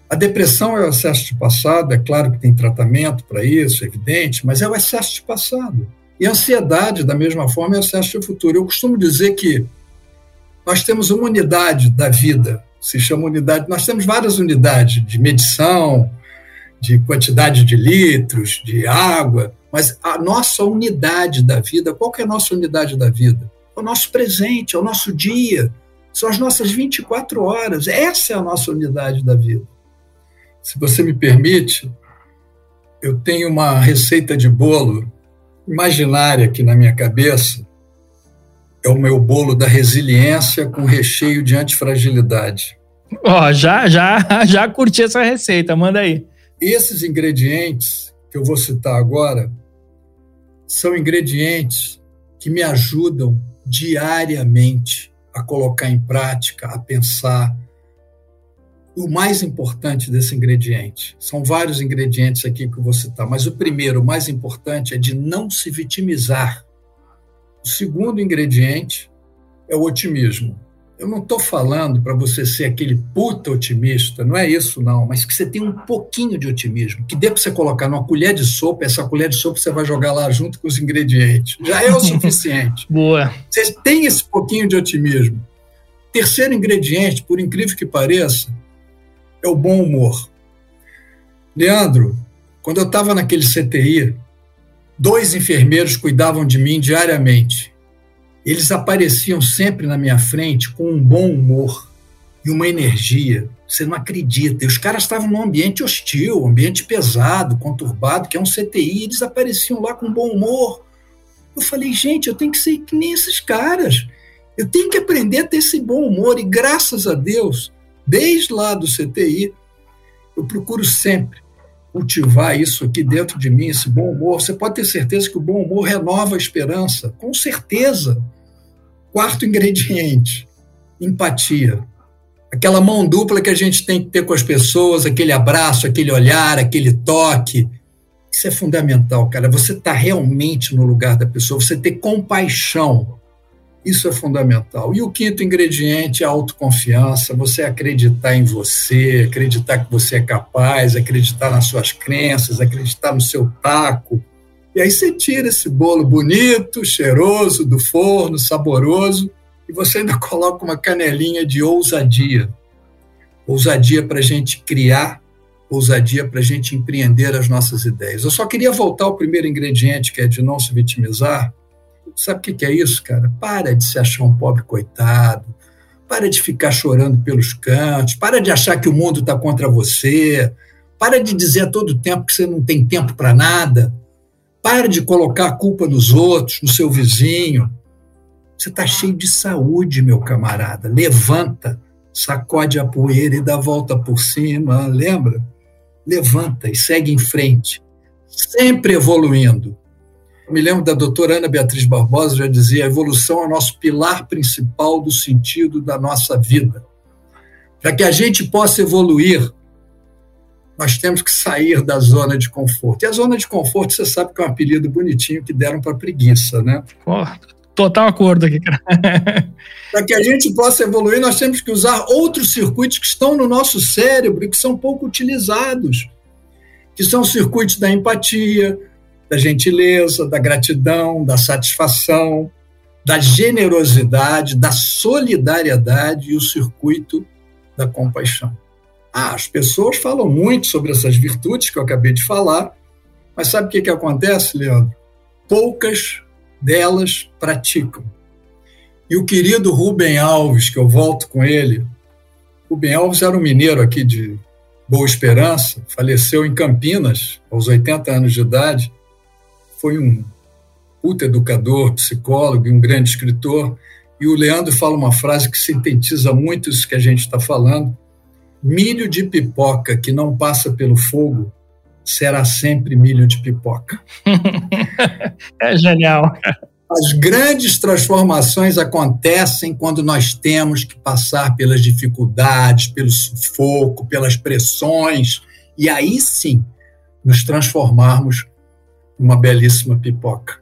a depressão é o excesso de passado, é claro que tem tratamento para isso, é evidente, mas é o excesso de passado. E ansiedade, da mesma forma, é o excesso de futuro. Eu costumo dizer que nós temos uma unidade da vida, se chama unidade, nós temos várias unidades de medição, de quantidade de litros, de água, mas a nossa unidade da vida, qual que é a nossa unidade da vida? É o nosso presente, é o nosso dia, são as nossas 24 horas, essa é a nossa unidade da vida. Se você me permite, eu tenho uma receita de bolo imaginária aqui na minha cabeça é o meu bolo da resiliência com recheio de antifragilidade. Ó, oh, já, já, já curti essa receita, manda aí. Esses ingredientes que eu vou citar agora são ingredientes que me ajudam diariamente a colocar em prática, a pensar, o mais importante desse ingrediente. São vários ingredientes aqui que eu vou citar, mas o primeiro, o mais importante, é de não se vitimizar. O segundo ingrediente é o otimismo. Eu não estou falando para você ser aquele puta otimista, não é isso não, mas que você tenha um pouquinho de otimismo, que dê para você colocar numa colher de sopa, essa colher de sopa você vai jogar lá junto com os ingredientes. Já é o suficiente. Boa. Você tem esse pouquinho de otimismo. Terceiro ingrediente, por incrível que pareça, é o bom humor. Leandro, quando eu estava naquele CTI, dois enfermeiros cuidavam de mim diariamente. Eles apareciam sempre na minha frente com um bom humor e uma energia. Você não acredita. E os caras estavam num ambiente hostil, um ambiente pesado, conturbado, que é um CTI, eles apareciam lá com bom humor. Eu falei, gente, eu tenho que ser que nem esses caras. Eu tenho que aprender a ter esse bom humor. E graças a Deus, desde lá do CTI, eu procuro sempre cultivar isso aqui dentro de mim, esse bom humor. Você pode ter certeza que o bom humor renova a esperança, com certeza. Quarto ingrediente: empatia. Aquela mão dupla que a gente tem que ter com as pessoas, aquele abraço, aquele olhar, aquele toque. Isso é fundamental, cara. Você está realmente no lugar da pessoa, você ter compaixão isso é fundamental. E o quinto ingrediente é a autoconfiança, você acreditar em você, acreditar que você é capaz, acreditar nas suas crenças, acreditar no seu taco. E aí você tira esse bolo bonito, cheiroso, do forno, saboroso, e você ainda coloca uma canelinha de ousadia. Ousadia para a gente criar, ousadia para a gente empreender as nossas ideias. Eu só queria voltar ao primeiro ingrediente, que é de não se vitimizar, Sabe o que é isso, cara? Para de se achar um pobre coitado, para de ficar chorando pelos cantos, para de achar que o mundo está contra você, para de dizer a todo tempo que você não tem tempo para nada, para de colocar a culpa nos outros, no seu vizinho. Você está cheio de saúde, meu camarada. Levanta, sacode a poeira e dá volta por cima, lembra? Levanta e segue em frente, sempre evoluindo me lembro da doutora Ana Beatriz Barbosa, já dizia: a evolução é o nosso pilar principal do sentido da nossa vida. Para que a gente possa evoluir, nós temos que sair da zona de conforto. E a zona de conforto, você sabe que é um apelido bonitinho que deram para preguiça, né? Oh, total acordo aqui, cara. para que a gente possa evoluir, nós temos que usar outros circuitos que estão no nosso cérebro e que são pouco utilizados, que são os circuitos da empatia, da gentileza, da gratidão, da satisfação, da generosidade, da solidariedade e o circuito da compaixão. Ah, as pessoas falam muito sobre essas virtudes que eu acabei de falar, mas sabe o que, que acontece, Leandro? Poucas delas praticam. E o querido Rubem Alves, que eu volto com ele, Rubem Alves era um mineiro aqui de Boa Esperança, faleceu em Campinas, aos 80 anos de idade, foi um puta educador, psicólogo e um grande escritor. E o Leandro fala uma frase que sintetiza muito isso que a gente está falando. Milho de pipoca que não passa pelo fogo será sempre milho de pipoca. é genial. As grandes transformações acontecem quando nós temos que passar pelas dificuldades, pelo sufoco, pelas pressões, e aí sim nos transformarmos uma belíssima pipoca.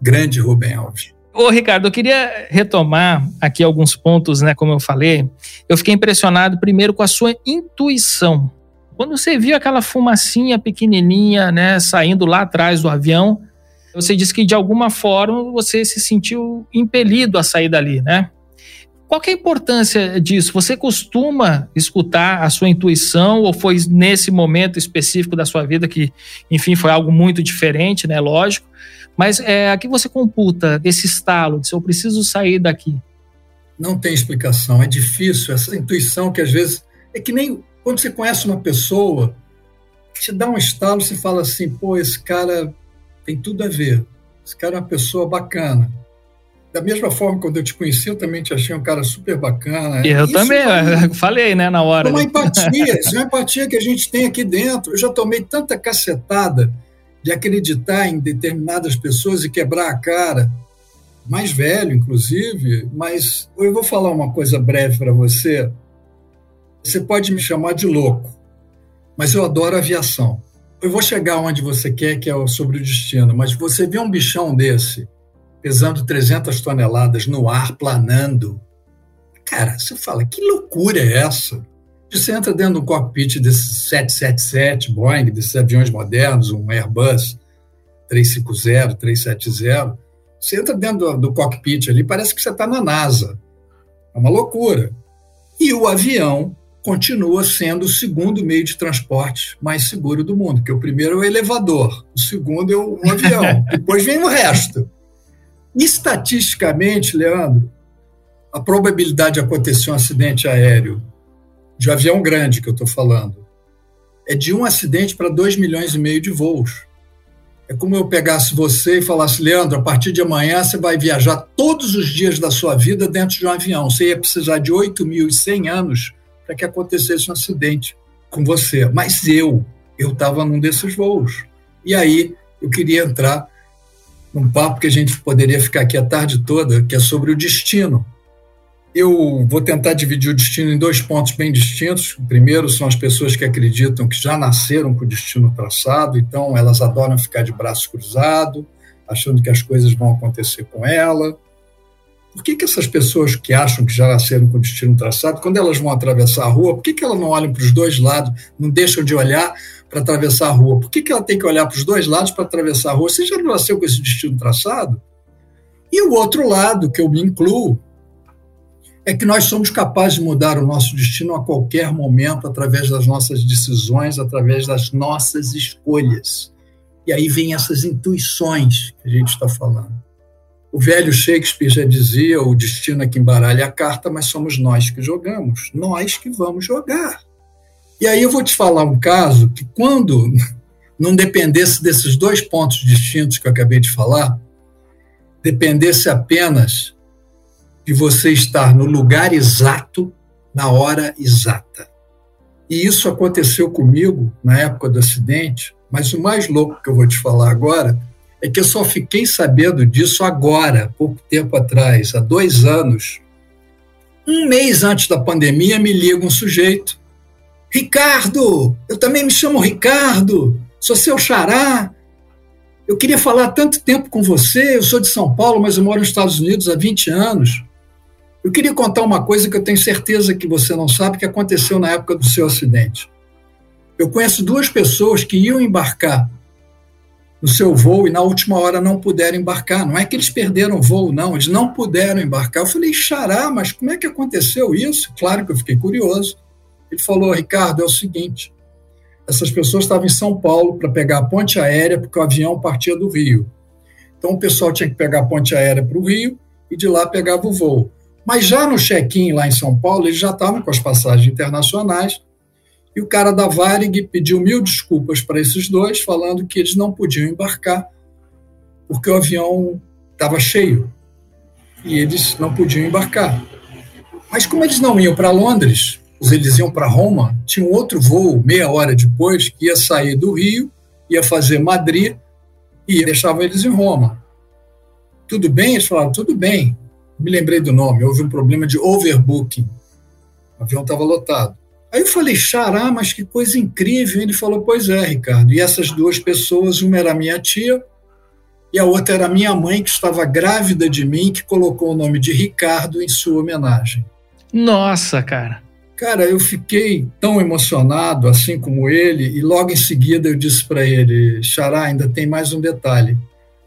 Grande Rubem Alves. Ô, Ricardo, eu queria retomar aqui alguns pontos, né? Como eu falei, eu fiquei impressionado primeiro com a sua intuição. Quando você viu aquela fumacinha pequenininha, né, saindo lá atrás do avião, você disse que de alguma forma você se sentiu impelido a sair dali, né? Qual é a importância disso? Você costuma escutar a sua intuição ou foi nesse momento específico da sua vida que, enfim, foi algo muito diferente, né? Lógico. Mas é, aqui você computa esse estalo de se eu preciso sair daqui. Não tem explicação, é difícil. Essa intuição que às vezes é que nem quando você conhece uma pessoa, te dá um estalo, você fala assim, pô, esse cara tem tudo a ver. Esse cara é uma pessoa bacana da mesma forma, quando eu te conheci, eu também te achei um cara super bacana. Eu isso também, é falei, né, na hora. Uma empatia, isso é uma empatia que a gente tem aqui dentro. Eu já tomei tanta cacetada de acreditar em determinadas pessoas e quebrar a cara, mais velho, inclusive, mas eu vou falar uma coisa breve para você. Você pode me chamar de louco, mas eu adoro aviação. Eu vou chegar onde você quer, que é sobre o destino, mas você vê um bichão desse pesando 300 toneladas no ar, planando. Cara, você fala, que loucura é essa? Você entra dentro do cockpit desse 777 Boeing, desses aviões modernos, um Airbus 350, 370, você entra dentro do, do cockpit ali, parece que você está na NASA. É uma loucura. E o avião continua sendo o segundo meio de transporte mais seguro do mundo, que o primeiro é o elevador, o segundo é o, o avião, depois vem o resto. Estatisticamente, Leandro, a probabilidade de acontecer um acidente aéreo de avião grande que eu estou falando é de um acidente para dois milhões e meio de voos. É como eu pegasse você e falasse, Leandro, a partir de amanhã você vai viajar todos os dias da sua vida dentro de um avião. Você ia precisar de 8.100 anos para que acontecesse um acidente com você. Mas eu, eu estava num desses voos. E aí eu queria entrar num papo que a gente poderia ficar aqui a tarde toda, que é sobre o destino. Eu vou tentar dividir o destino em dois pontos bem distintos. O primeiro são as pessoas que acreditam que já nasceram com o destino traçado, então elas adoram ficar de braço cruzado, achando que as coisas vão acontecer com ela. Por que, que essas pessoas que acham que já nasceram com o destino traçado, quando elas vão atravessar a rua, por que, que elas não olham para os dois lados, não deixam de olhar para atravessar a rua? Por que, que ela tem que olhar para os dois lados para atravessar a rua? Você já nasceu com esse destino traçado? E o outro lado, que eu me incluo, é que nós somos capazes de mudar o nosso destino a qualquer momento através das nossas decisões, através das nossas escolhas. E aí vem essas intuições que a gente está falando. O velho Shakespeare já dizia: o destino é que embaralha a carta, mas somos nós que jogamos, nós que vamos jogar. E aí eu vou te falar um caso que, quando não dependesse desses dois pontos distintos que eu acabei de falar, dependesse apenas de você estar no lugar exato, na hora exata. E isso aconteceu comigo na época do acidente, mas o mais louco que eu vou te falar agora é que eu só fiquei sabendo disso agora, pouco tempo atrás, há dois anos. Um mês antes da pandemia, me liga um sujeito. Ricardo, eu também me chamo Ricardo, sou seu xará. Eu queria falar tanto tempo com você, eu sou de São Paulo, mas eu moro nos Estados Unidos há 20 anos. Eu queria contar uma coisa que eu tenho certeza que você não sabe que aconteceu na época do seu acidente. Eu conheço duas pessoas que iam embarcar no seu voo e na última hora não puderam embarcar. Não é que eles perderam o voo, não, eles não puderam embarcar. Eu falei, xará, mas como é que aconteceu isso? Claro que eu fiquei curioso. Ele falou, Ricardo, é o seguinte: essas pessoas estavam em São Paulo para pegar a ponte aérea, porque o avião partia do Rio. Então o pessoal tinha que pegar a ponte aérea para o Rio e de lá pegava o voo. Mas já no check-in lá em São Paulo, eles já estavam com as passagens internacionais e o cara da Varig pediu mil desculpas para esses dois, falando que eles não podiam embarcar porque o avião estava cheio e eles não podiam embarcar. Mas como eles não iam para Londres, eles iam para Roma, tinha um outro voo meia hora depois que ia sair do Rio, ia fazer Madrid e deixava eles em Roma. Tudo bem? Eles falaram, tudo bem me lembrei do nome, houve um problema de overbooking. O avião estava lotado. Aí eu falei, xará, mas que coisa incrível. Ele falou, pois é, Ricardo. E essas duas pessoas, uma era minha tia e a outra era minha mãe, que estava grávida de mim, que colocou o nome de Ricardo em sua homenagem. Nossa, cara. Cara, eu fiquei tão emocionado, assim como ele, e logo em seguida eu disse para ele, Xará, ainda tem mais um detalhe.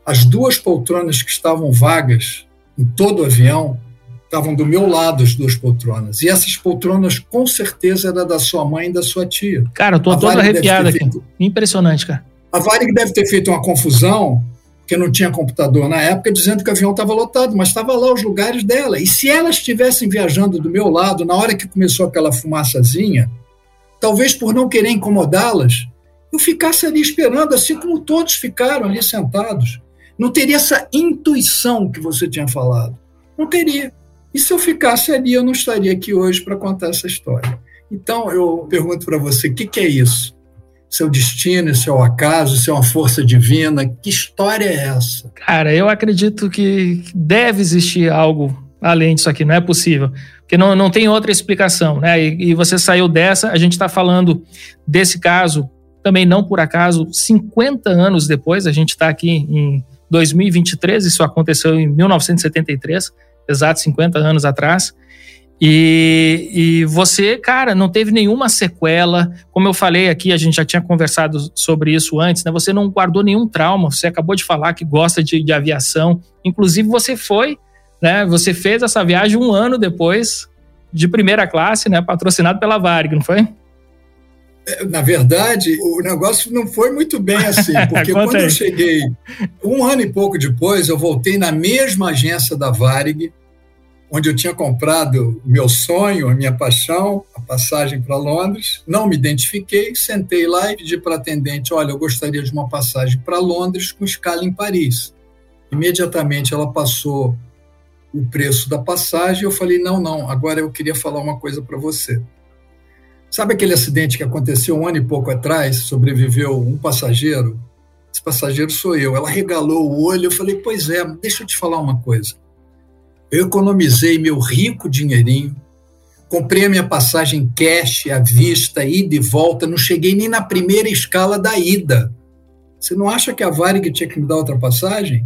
As duas poltronas que estavam vagas em todo o avião, estavam do meu lado as duas poltronas. E essas poltronas, com certeza, era da sua mãe e da sua tia. Cara, eu tô todo arrepiado aqui. Feito... Impressionante, cara. A Varig deve ter feito uma confusão, porque não tinha computador na época, dizendo que o avião estava lotado, mas estava lá os lugares dela. E se elas estivessem viajando do meu lado, na hora que começou aquela fumaçazinha, talvez por não querer incomodá-las, eu ficasse ali esperando, assim como todos ficaram ali sentados não teria essa intuição que você tinha falado. Não teria. E se eu ficasse ali, eu não estaria aqui hoje para contar essa história. Então, eu pergunto para você: o que, que é isso? Seu destino, seu acaso, seu uma força divina? Que história é essa? Cara, eu acredito que deve existir algo além disso aqui, não é possível. Porque não, não tem outra explicação, né? E, e você saiu dessa, a gente está falando desse caso, também não por acaso, 50 anos depois, a gente está aqui em 2023, isso aconteceu em 1973, exatos 50 anos atrás. E, e, você, cara, não teve nenhuma sequela. Como eu falei aqui, a gente já tinha conversado sobre isso antes, né? Você não guardou nenhum trauma. Você acabou de falar que gosta de, de aviação. Inclusive, você foi, né? Você fez essa viagem um ano depois de primeira classe, né? Patrocinado pela Varig, não foi? É, na verdade, o negócio não foi muito bem assim, porque quando eu cheguei, um ano e pouco depois, eu voltei na mesma agência da Varig, onde eu tinha comprado meu sonho, a minha paixão, a passagem para Londres. Não me identifiquei, sentei lá e pedi para a atendente: olha, eu gostaria de uma passagem para Londres com escala em Paris. Imediatamente ela passou o preço da passagem. Eu falei: não, não, agora eu queria falar uma coisa para você. Sabe aquele acidente que aconteceu um ano e pouco atrás? Sobreviveu um passageiro? Esse passageiro sou eu. Ela regalou o olho. Eu falei: pois é, deixa eu te falar uma coisa. Eu economizei meu rico dinheirinho, comprei a minha passagem cash, à vista, ida e volta, não cheguei nem na primeira escala da ida. Você não acha que a Varig tinha que me dar outra passagem?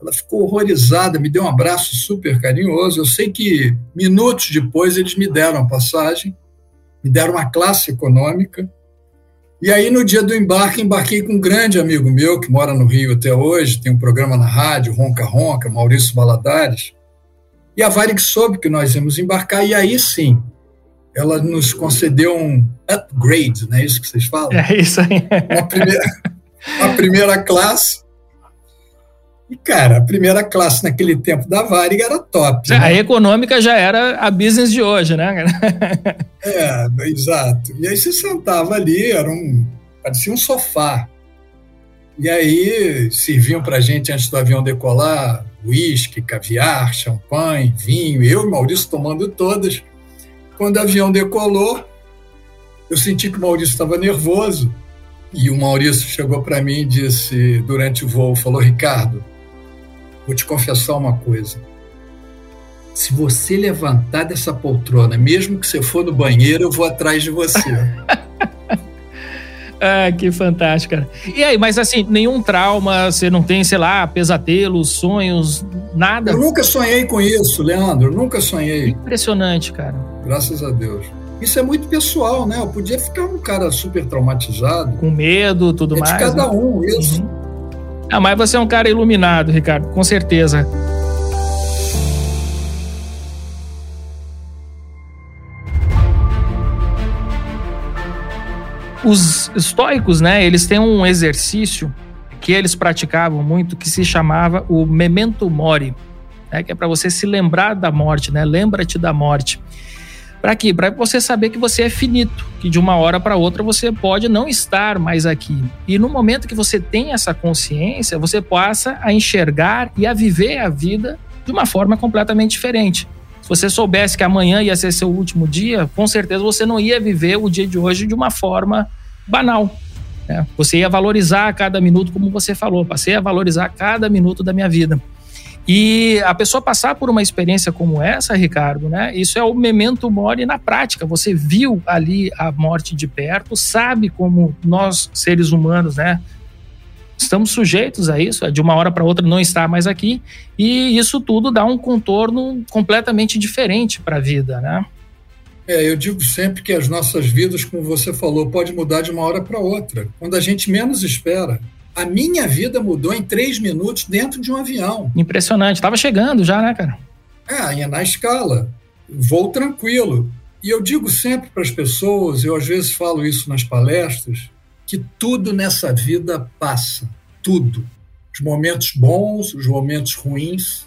Ela ficou horrorizada, me deu um abraço super carinhoso. Eu sei que minutos depois eles me deram a passagem, me deram uma classe econômica. E aí, no dia do embarque, embarquei com um grande amigo meu que mora no Rio até hoje, tem um programa na rádio, Ronca Ronca, Maurício Baladares. E a Varig soube que nós íamos embarcar, e aí sim, ela nos concedeu um upgrade, não é isso que vocês falam? É isso aí. Uma primeira, uma primeira classe. E, cara, a primeira classe naquele tempo da Varig era top. A né? econômica já era a business de hoje, né? é, exato. E aí você sentava ali, era um, parecia um sofá. E aí serviam para gente antes do avião decolar uísque, caviar, champanhe, vinho, eu e Maurício tomando todas. Quando o avião decolou, eu senti que o Maurício estava nervoso. E o Maurício chegou para mim e disse, durante o voo, falou, Ricardo, vou te confessar uma coisa. Se você levantar dessa poltrona, mesmo que você for no banheiro, eu vou atrás de você. Ah, que fantástico, cara. E aí, mas assim, nenhum trauma, você não tem, sei lá, pesadelos, sonhos, nada? Eu nunca sonhei com isso, Leandro, nunca sonhei. Impressionante, cara. Graças a Deus. Isso é muito pessoal, né? Eu podia ficar um cara super traumatizado. Com medo, tudo é mais. De cada né? um, isso. Uhum. Ah, mas você é um cara iluminado, Ricardo, com certeza. Os estoicos, né, eles têm um exercício que eles praticavam muito que se chamava o memento mori, né, que é para você se lembrar da morte, né? Lembra-te da morte. Para quê? Para você saber que você é finito, que de uma hora para outra você pode não estar mais aqui. E no momento que você tem essa consciência, você passa a enxergar e a viver a vida de uma forma completamente diferente. Se você soubesse que amanhã ia ser seu último dia, com certeza você não ia viver o dia de hoje de uma forma banal. Né? Você ia valorizar cada minuto, como você falou, passei a valorizar cada minuto da minha vida. E a pessoa passar por uma experiência como essa, Ricardo, né? Isso é o memento mori na prática. Você viu ali a morte de perto, sabe como nós seres humanos, né, estamos sujeitos a isso, é de uma hora para outra não estar mais aqui, e isso tudo dá um contorno completamente diferente para a vida, né? É, eu digo sempre que as nossas vidas, como você falou, pode mudar de uma hora para outra, quando a gente menos espera. A minha vida mudou em três minutos dentro de um avião. Impressionante. Estava chegando já, né, cara? É, na escala. Voo tranquilo. E eu digo sempre para as pessoas, eu às vezes falo isso nas palestras, que tudo nessa vida passa, tudo. Os momentos bons, os momentos ruins.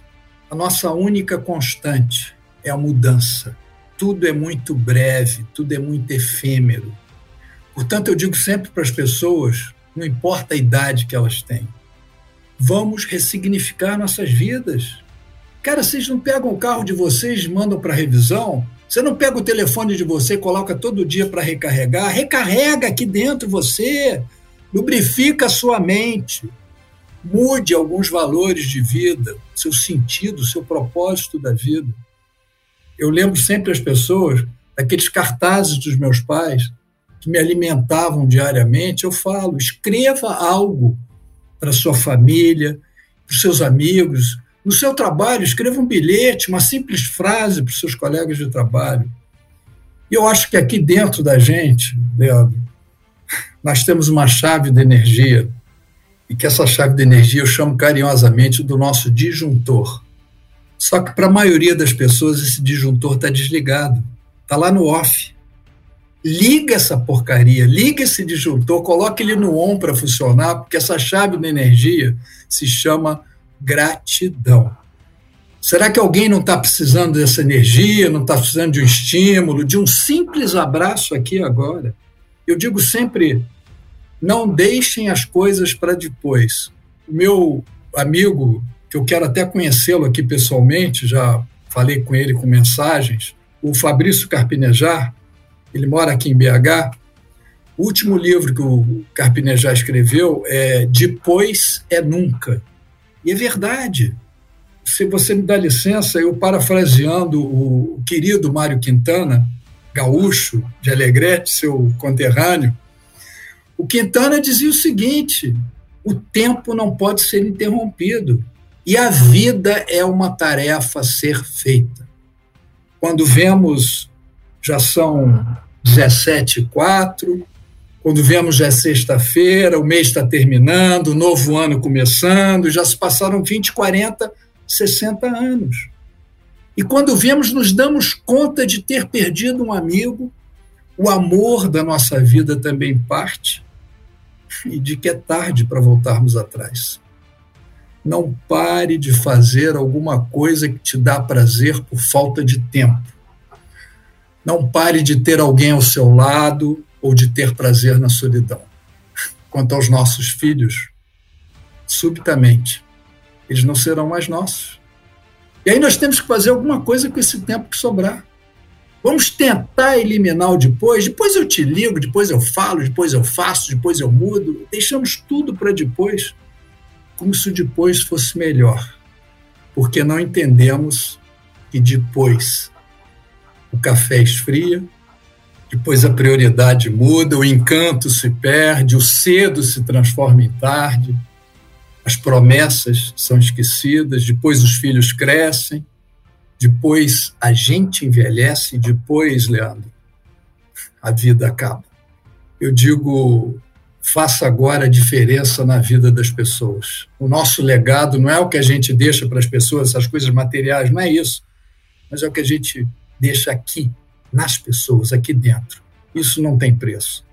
A nossa única constante é a mudança. Tudo é muito breve, tudo é muito efêmero. Portanto, eu digo sempre para as pessoas, não importa a idade que elas têm, vamos ressignificar nossas vidas. Cara, vocês não pegam o carro de vocês mandam para revisão? Você não pega o telefone de você e coloca todo dia para recarregar? Recarrega aqui dentro você, lubrifica a sua mente, mude alguns valores de vida, seu sentido, seu propósito da vida. Eu lembro sempre as pessoas daqueles cartazes dos meus pais que me alimentavam diariamente. Eu falo, escreva algo para sua família, para os seus amigos, no seu trabalho, escreva um bilhete, uma simples frase para os seus colegas de trabalho. E eu acho que aqui dentro da gente, Leandro, nós temos uma chave de energia, e que essa chave de energia eu chamo carinhosamente do nosso disjuntor. Só que para a maioria das pessoas esse disjuntor está desligado, está lá no off. Liga essa porcaria, liga esse disjuntor, coloque ele no on para funcionar, porque essa chave da energia se chama gratidão. Será que alguém não está precisando dessa energia, não está precisando de um estímulo, de um simples abraço aqui agora? Eu digo sempre: não deixem as coisas para depois. Meu amigo, que eu quero até conhecê-lo aqui pessoalmente, já falei com ele com mensagens, o Fabrício Carpinejar, ele mora aqui em BH. O último livro que o Carpinejar escreveu é Depois é Nunca. E é verdade se você me dá licença, eu parafraseando o querido Mário Quintana, gaúcho de Alegrete, seu conterrâneo, o Quintana dizia o seguinte: o tempo não pode ser interrompido e a vida é uma tarefa a ser feita. Quando vemos, já são 17 e 4, quando vemos já é sexta-feira, o mês está terminando, o novo ano começando, já se passaram 20, 40, 60 anos. E quando vemos, nos damos conta de ter perdido um amigo, o amor da nossa vida também parte, e de que é tarde para voltarmos atrás. Não pare de fazer alguma coisa que te dá prazer por falta de tempo. Não pare de ter alguém ao seu lado ou de ter prazer na solidão. Quanto aos nossos filhos, subitamente eles não serão mais nossos. E aí nós temos que fazer alguma coisa com esse tempo que sobrar. Vamos tentar eliminar o depois. Depois eu te ligo, depois eu falo, depois eu faço, depois eu mudo. Deixamos tudo para depois, como se o depois fosse melhor. Porque não entendemos que depois o café esfria, depois a prioridade muda, o encanto se perde, o cedo se transforma em tarde as promessas são esquecidas, depois os filhos crescem, depois a gente envelhece, depois, Leandro, a vida acaba. Eu digo, faça agora a diferença na vida das pessoas. O nosso legado não é o que a gente deixa para as pessoas, essas coisas materiais, não é isso, mas é o que a gente deixa aqui, nas pessoas, aqui dentro. Isso não tem preço.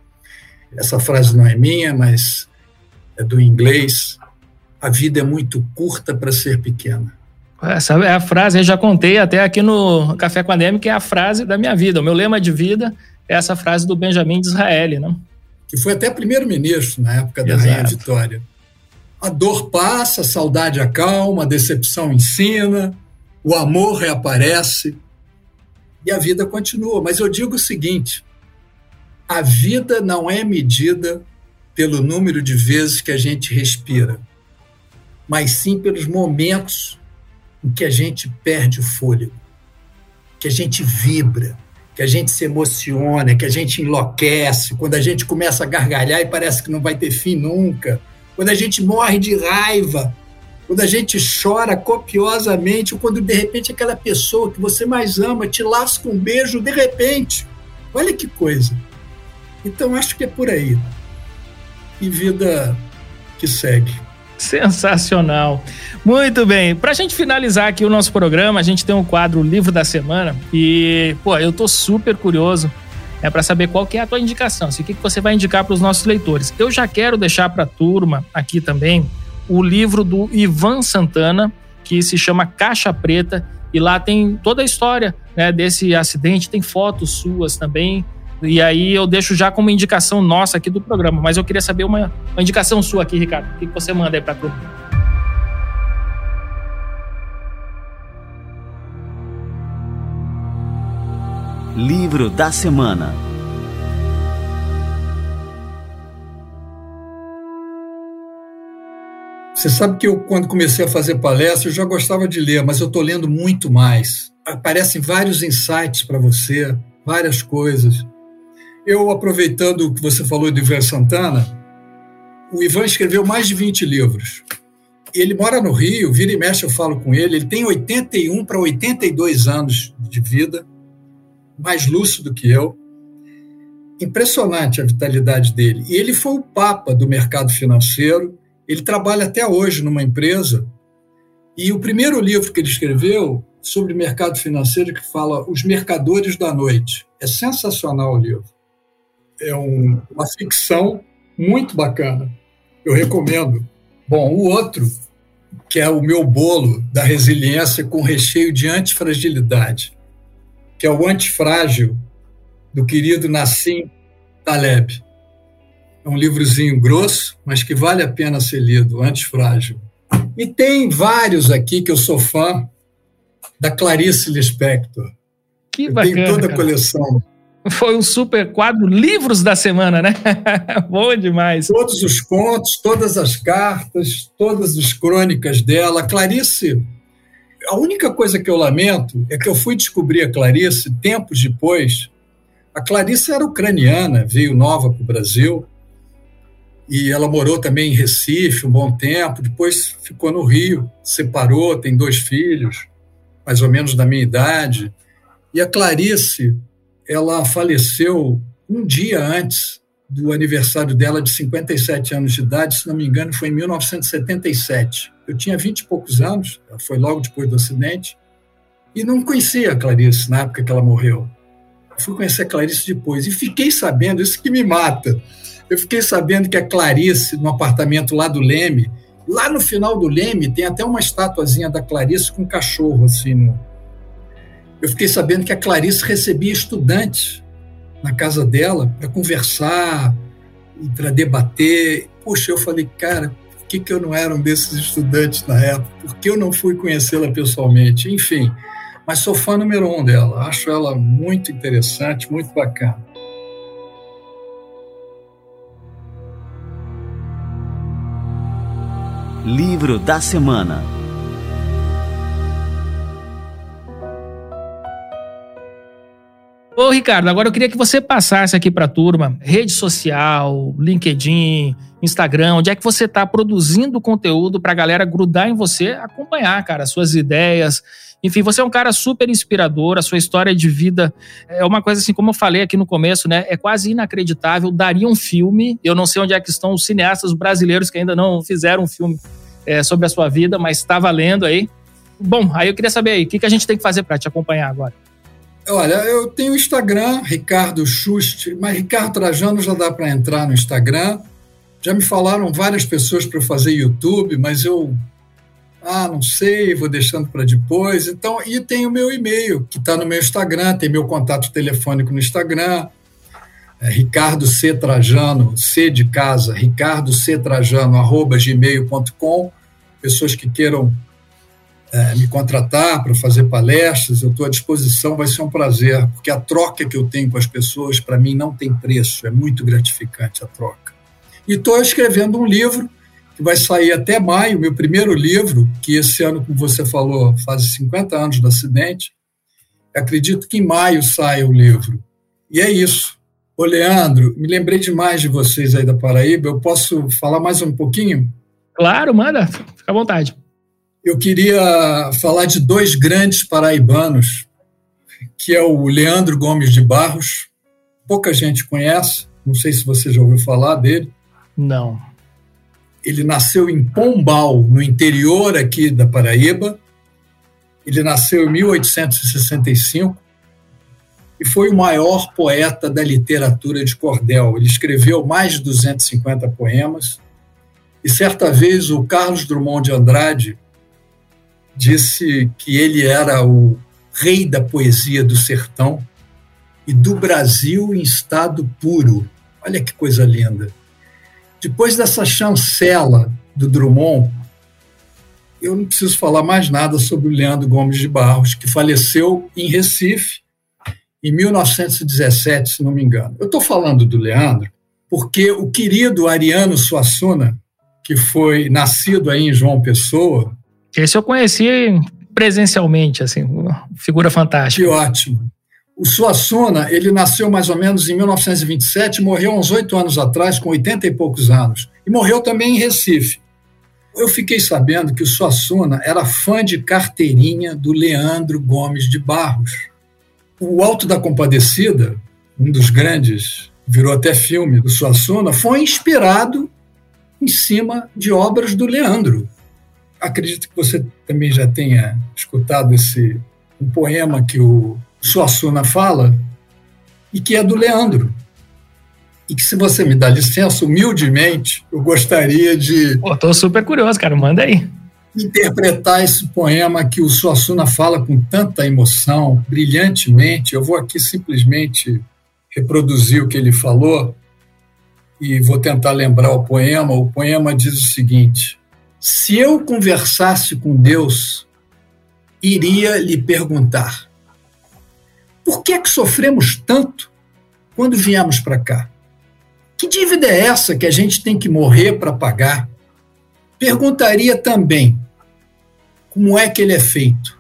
Essa frase não é minha, mas é do inglês a vida é muito curta para ser pequena. Essa é a frase, eu já contei até aqui no Café com a que é a frase da minha vida. O meu lema de vida é essa frase do Benjamin Disraeli, né? Que foi até primeiro-ministro na época da Exato. Rainha Vitória. A dor passa, a saudade acalma, a decepção ensina, o amor reaparece e a vida continua. Mas eu digo o seguinte: a vida não é medida pelo número de vezes que a gente respira mas sim pelos momentos em que a gente perde o fôlego, que a gente vibra, que a gente se emociona, que a gente enlouquece, quando a gente começa a gargalhar e parece que não vai ter fim nunca, quando a gente morre de raiva, quando a gente chora copiosamente, ou quando de repente aquela pessoa que você mais ama te lasca um beijo de repente. Olha que coisa. Então acho que é por aí. E vida que segue. Sensacional. Muito bem. Para a gente finalizar aqui o nosso programa, a gente tem um quadro Livro da Semana e, pô, eu tô super curioso é para saber qual que é a tua indicação, assim, o que, que você vai indicar para os nossos leitores. Eu já quero deixar para a turma aqui também o livro do Ivan Santana, que se chama Caixa Preta, e lá tem toda a história né, desse acidente, tem fotos suas também, e aí eu deixo já como indicação nossa aqui do programa. Mas eu queria saber uma, uma indicação sua aqui, Ricardo. O que você manda aí para turma? Livro da Semana Você sabe que eu, quando comecei a fazer palestra, eu já gostava de ler, mas eu estou lendo muito mais. Aparecem vários insights para você, várias coisas. Eu, aproveitando o que você falou do Ivan Santana, o Ivan escreveu mais de 20 livros. Ele mora no Rio, vira e mexe eu falo com ele. Ele tem 81 para 82 anos de vida, mais lúcido que eu. Impressionante a vitalidade dele. E ele foi o papa do mercado financeiro. Ele trabalha até hoje numa empresa E o primeiro livro que ele escreveu sobre mercado financeiro que fala Os Mercadores da Noite. É sensacional o livro. É um, uma ficção muito bacana. Eu recomendo. Bom, o outro, que é o meu bolo da resiliência com recheio de antifragilidade, que é o Antifrágil, do querido Nassim Taleb. É um livrozinho grosso, mas que vale a pena ser lido, Antifrágil. E tem vários aqui que eu sou fã, da Clarice Lispector. Que bacana. Tem toda a coleção. Foi um super quadro Livros da Semana, né? Bom demais. Todos os contos, todas as cartas, todas as crônicas dela. Clarice, a única coisa que eu lamento é que eu fui descobrir a Clarice tempos depois. A Clarice era ucraniana, veio nova para o Brasil e ela morou também em Recife um bom tempo. Depois ficou no Rio, separou, tem dois filhos, mais ou menos da minha idade. E a Clarice ela faleceu um dia antes do aniversário dela de 57 anos de idade, se não me engano, foi em 1977. Eu tinha 20 e poucos anos, foi logo depois do acidente, e não conhecia a Clarice na época que ela morreu. fui conhecer a Clarice depois e fiquei sabendo, isso que me mata. Eu fiquei sabendo que a Clarice, no apartamento lá do Leme, lá no final do Leme, tem até uma estatuazinha da Clarice com um cachorro assim no, eu fiquei sabendo que a Clarice recebia estudantes na casa dela para conversar e para debater. Poxa, eu falei, cara, por que, que eu não era um desses estudantes na época? Por que eu não fui conhecê-la pessoalmente? Enfim, mas sou fã número um dela. Acho ela muito interessante, muito bacana. Livro da Semana Ô, Ricardo, agora eu queria que você passasse aqui para a turma, rede social, LinkedIn, Instagram, onde é que você está produzindo conteúdo para a galera grudar em você, acompanhar, cara, suas ideias. Enfim, você é um cara super inspirador, a sua história de vida é uma coisa assim, como eu falei aqui no começo, né? É quase inacreditável, daria um filme. Eu não sei onde é que estão os cineastas brasileiros que ainda não fizeram um filme é, sobre a sua vida, mas está valendo aí. Bom, aí eu queria saber aí, o que, que a gente tem que fazer para te acompanhar agora? Olha, eu tenho o Instagram, Ricardo Schuste, mas Ricardo Trajano já dá para entrar no Instagram. Já me falaram várias pessoas para fazer YouTube, mas eu ah, não sei, vou deixando para depois. Então, e tem o meu e-mail, que está no meu Instagram, tem meu contato telefônico no Instagram, é Ricardo C. Trajano, C de casa, ricardo C. Trajano, arroba gmail.com. Pessoas que queiram é, me contratar para fazer palestras, eu estou à disposição, vai ser um prazer, porque a troca que eu tenho com as pessoas, para mim, não tem preço, é muito gratificante a troca. E estou escrevendo um livro que vai sair até maio, meu primeiro livro, que esse ano, como você falou, faz 50 anos do acidente. Acredito que em maio saia o livro. E é isso. Ô, Leandro, me lembrei demais de vocês aí da Paraíba. Eu posso falar mais um pouquinho? Claro, manda. Fica à vontade. Eu queria falar de dois grandes paraibanos, que é o Leandro Gomes de Barros. Pouca gente conhece, não sei se você já ouviu falar dele. Não. Ele nasceu em Pombal, no interior aqui da Paraíba. Ele nasceu em 1865 e foi o maior poeta da literatura de cordel. Ele escreveu mais de 250 poemas. E certa vez o Carlos Drummond de Andrade disse que ele era o rei da poesia do sertão e do Brasil em estado puro. Olha que coisa linda. Depois dessa chancela do Drummond, eu não preciso falar mais nada sobre o Leandro Gomes de Barros, que faleceu em Recife em 1917, se não me engano. Eu estou falando do Leandro porque o querido Ariano Suassuna, que foi nascido aí em João Pessoa, esse eu conheci presencialmente, assim, figura fantástica. Que ótimo. O Suassuna, ele nasceu mais ou menos em 1927, morreu uns oito anos atrás, com 80 e poucos anos. E morreu também em Recife. Eu fiquei sabendo que o Suassuna era fã de carteirinha do Leandro Gomes de Barros. O Alto da Compadecida, um dos grandes, virou até filme do Suassuna, foi inspirado em cima de obras do Leandro acredito que você também já tenha escutado esse um poema que o Suassuna fala e que é do Leandro. E que, se você me dá licença, humildemente, eu gostaria de. Tô super curioso, cara, manda aí. Interpretar esse poema que o Suassuna fala com tanta emoção, brilhantemente. Eu vou aqui simplesmente reproduzir o que ele falou e vou tentar lembrar o poema. O poema diz o seguinte: Se eu conversasse com Deus, iria lhe perguntar: Por que é que sofremos tanto quando viemos para cá? Que dívida é essa que a gente tem que morrer para pagar? Perguntaria também: como é que ele é feito?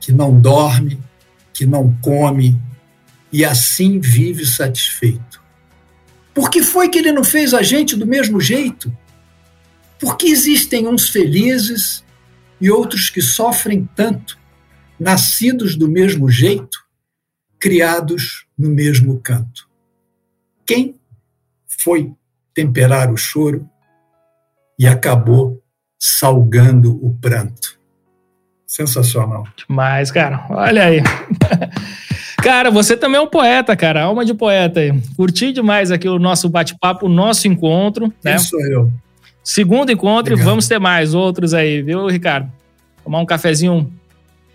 Que não dorme, que não come e assim vive satisfeito. Por que foi que ele não fez a gente do mesmo jeito? Por que existem uns felizes e outros que sofrem tanto, nascidos do mesmo jeito, criados no mesmo canto? Quem foi temperar o choro e acabou salgando o pranto? Sensacional. Demais, cara. Olha aí. Cara, você também é um poeta, cara. Alma de poeta aí. Curti demais aqui o nosso bate-papo, o nosso encontro. Né? Isso eu. Segundo encontro Obrigado. e vamos ter mais outros aí, viu, Ricardo? Tomar um cafezinho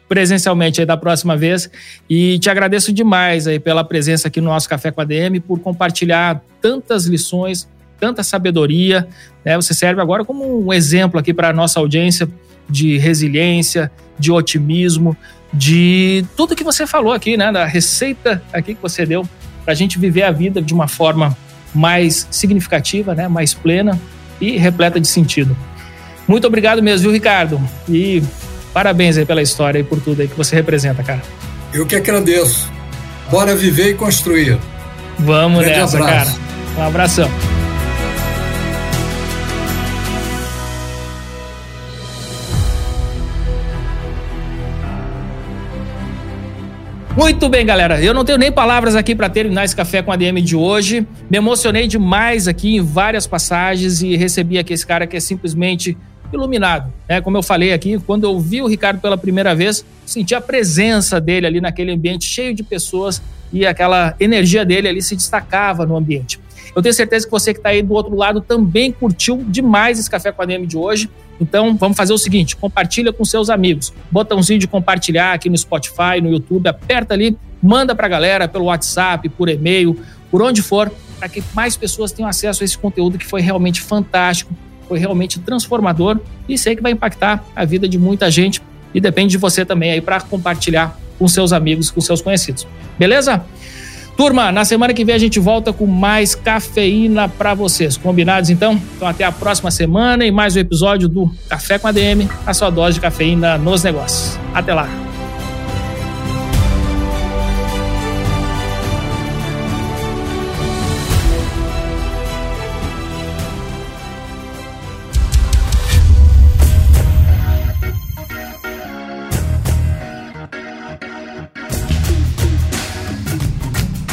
presencialmente aí da próxima vez. E te agradeço demais aí pela presença aqui no nosso Café com a DM, por compartilhar tantas lições, tanta sabedoria. Né? Você serve agora como um exemplo aqui para a nossa audiência de resiliência, de otimismo, de tudo que você falou aqui, né? Da receita aqui que você deu para a gente viver a vida de uma forma mais significativa, né? Mais plena e repleta de sentido. Muito obrigado mesmo, viu, Ricardo? E parabéns aí pela história e por tudo aí que você representa, cara. Eu que agradeço. Bora viver e construir. Vamos Grande nessa, abraço. cara. Um abração. Muito bem, galera. Eu não tenho nem palavras aqui para terminar esse café com a DM de hoje. Me emocionei demais aqui em várias passagens e recebi aqui esse cara que é simplesmente iluminado. Né? Como eu falei aqui, quando eu vi o Ricardo pela primeira vez, senti a presença dele ali naquele ambiente cheio de pessoas e aquela energia dele ali se destacava no ambiente. Eu tenho certeza que você que está aí do outro lado também curtiu demais esse Café com a DM de hoje. Então, vamos fazer o seguinte: compartilha com seus amigos. Botãozinho de compartilhar aqui no Spotify, no YouTube, aperta ali, manda para a galera pelo WhatsApp, por e-mail, por onde for, para que mais pessoas tenham acesso a esse conteúdo que foi realmente fantástico, foi realmente transformador e sei que vai impactar a vida de muita gente e depende de você também aí para compartilhar com seus amigos, com seus conhecidos. Beleza? Turma, na semana que vem a gente volta com mais cafeína para vocês. Combinados então? Então até a próxima semana e mais um episódio do Café com a DM, a sua dose de cafeína nos negócios. Até lá.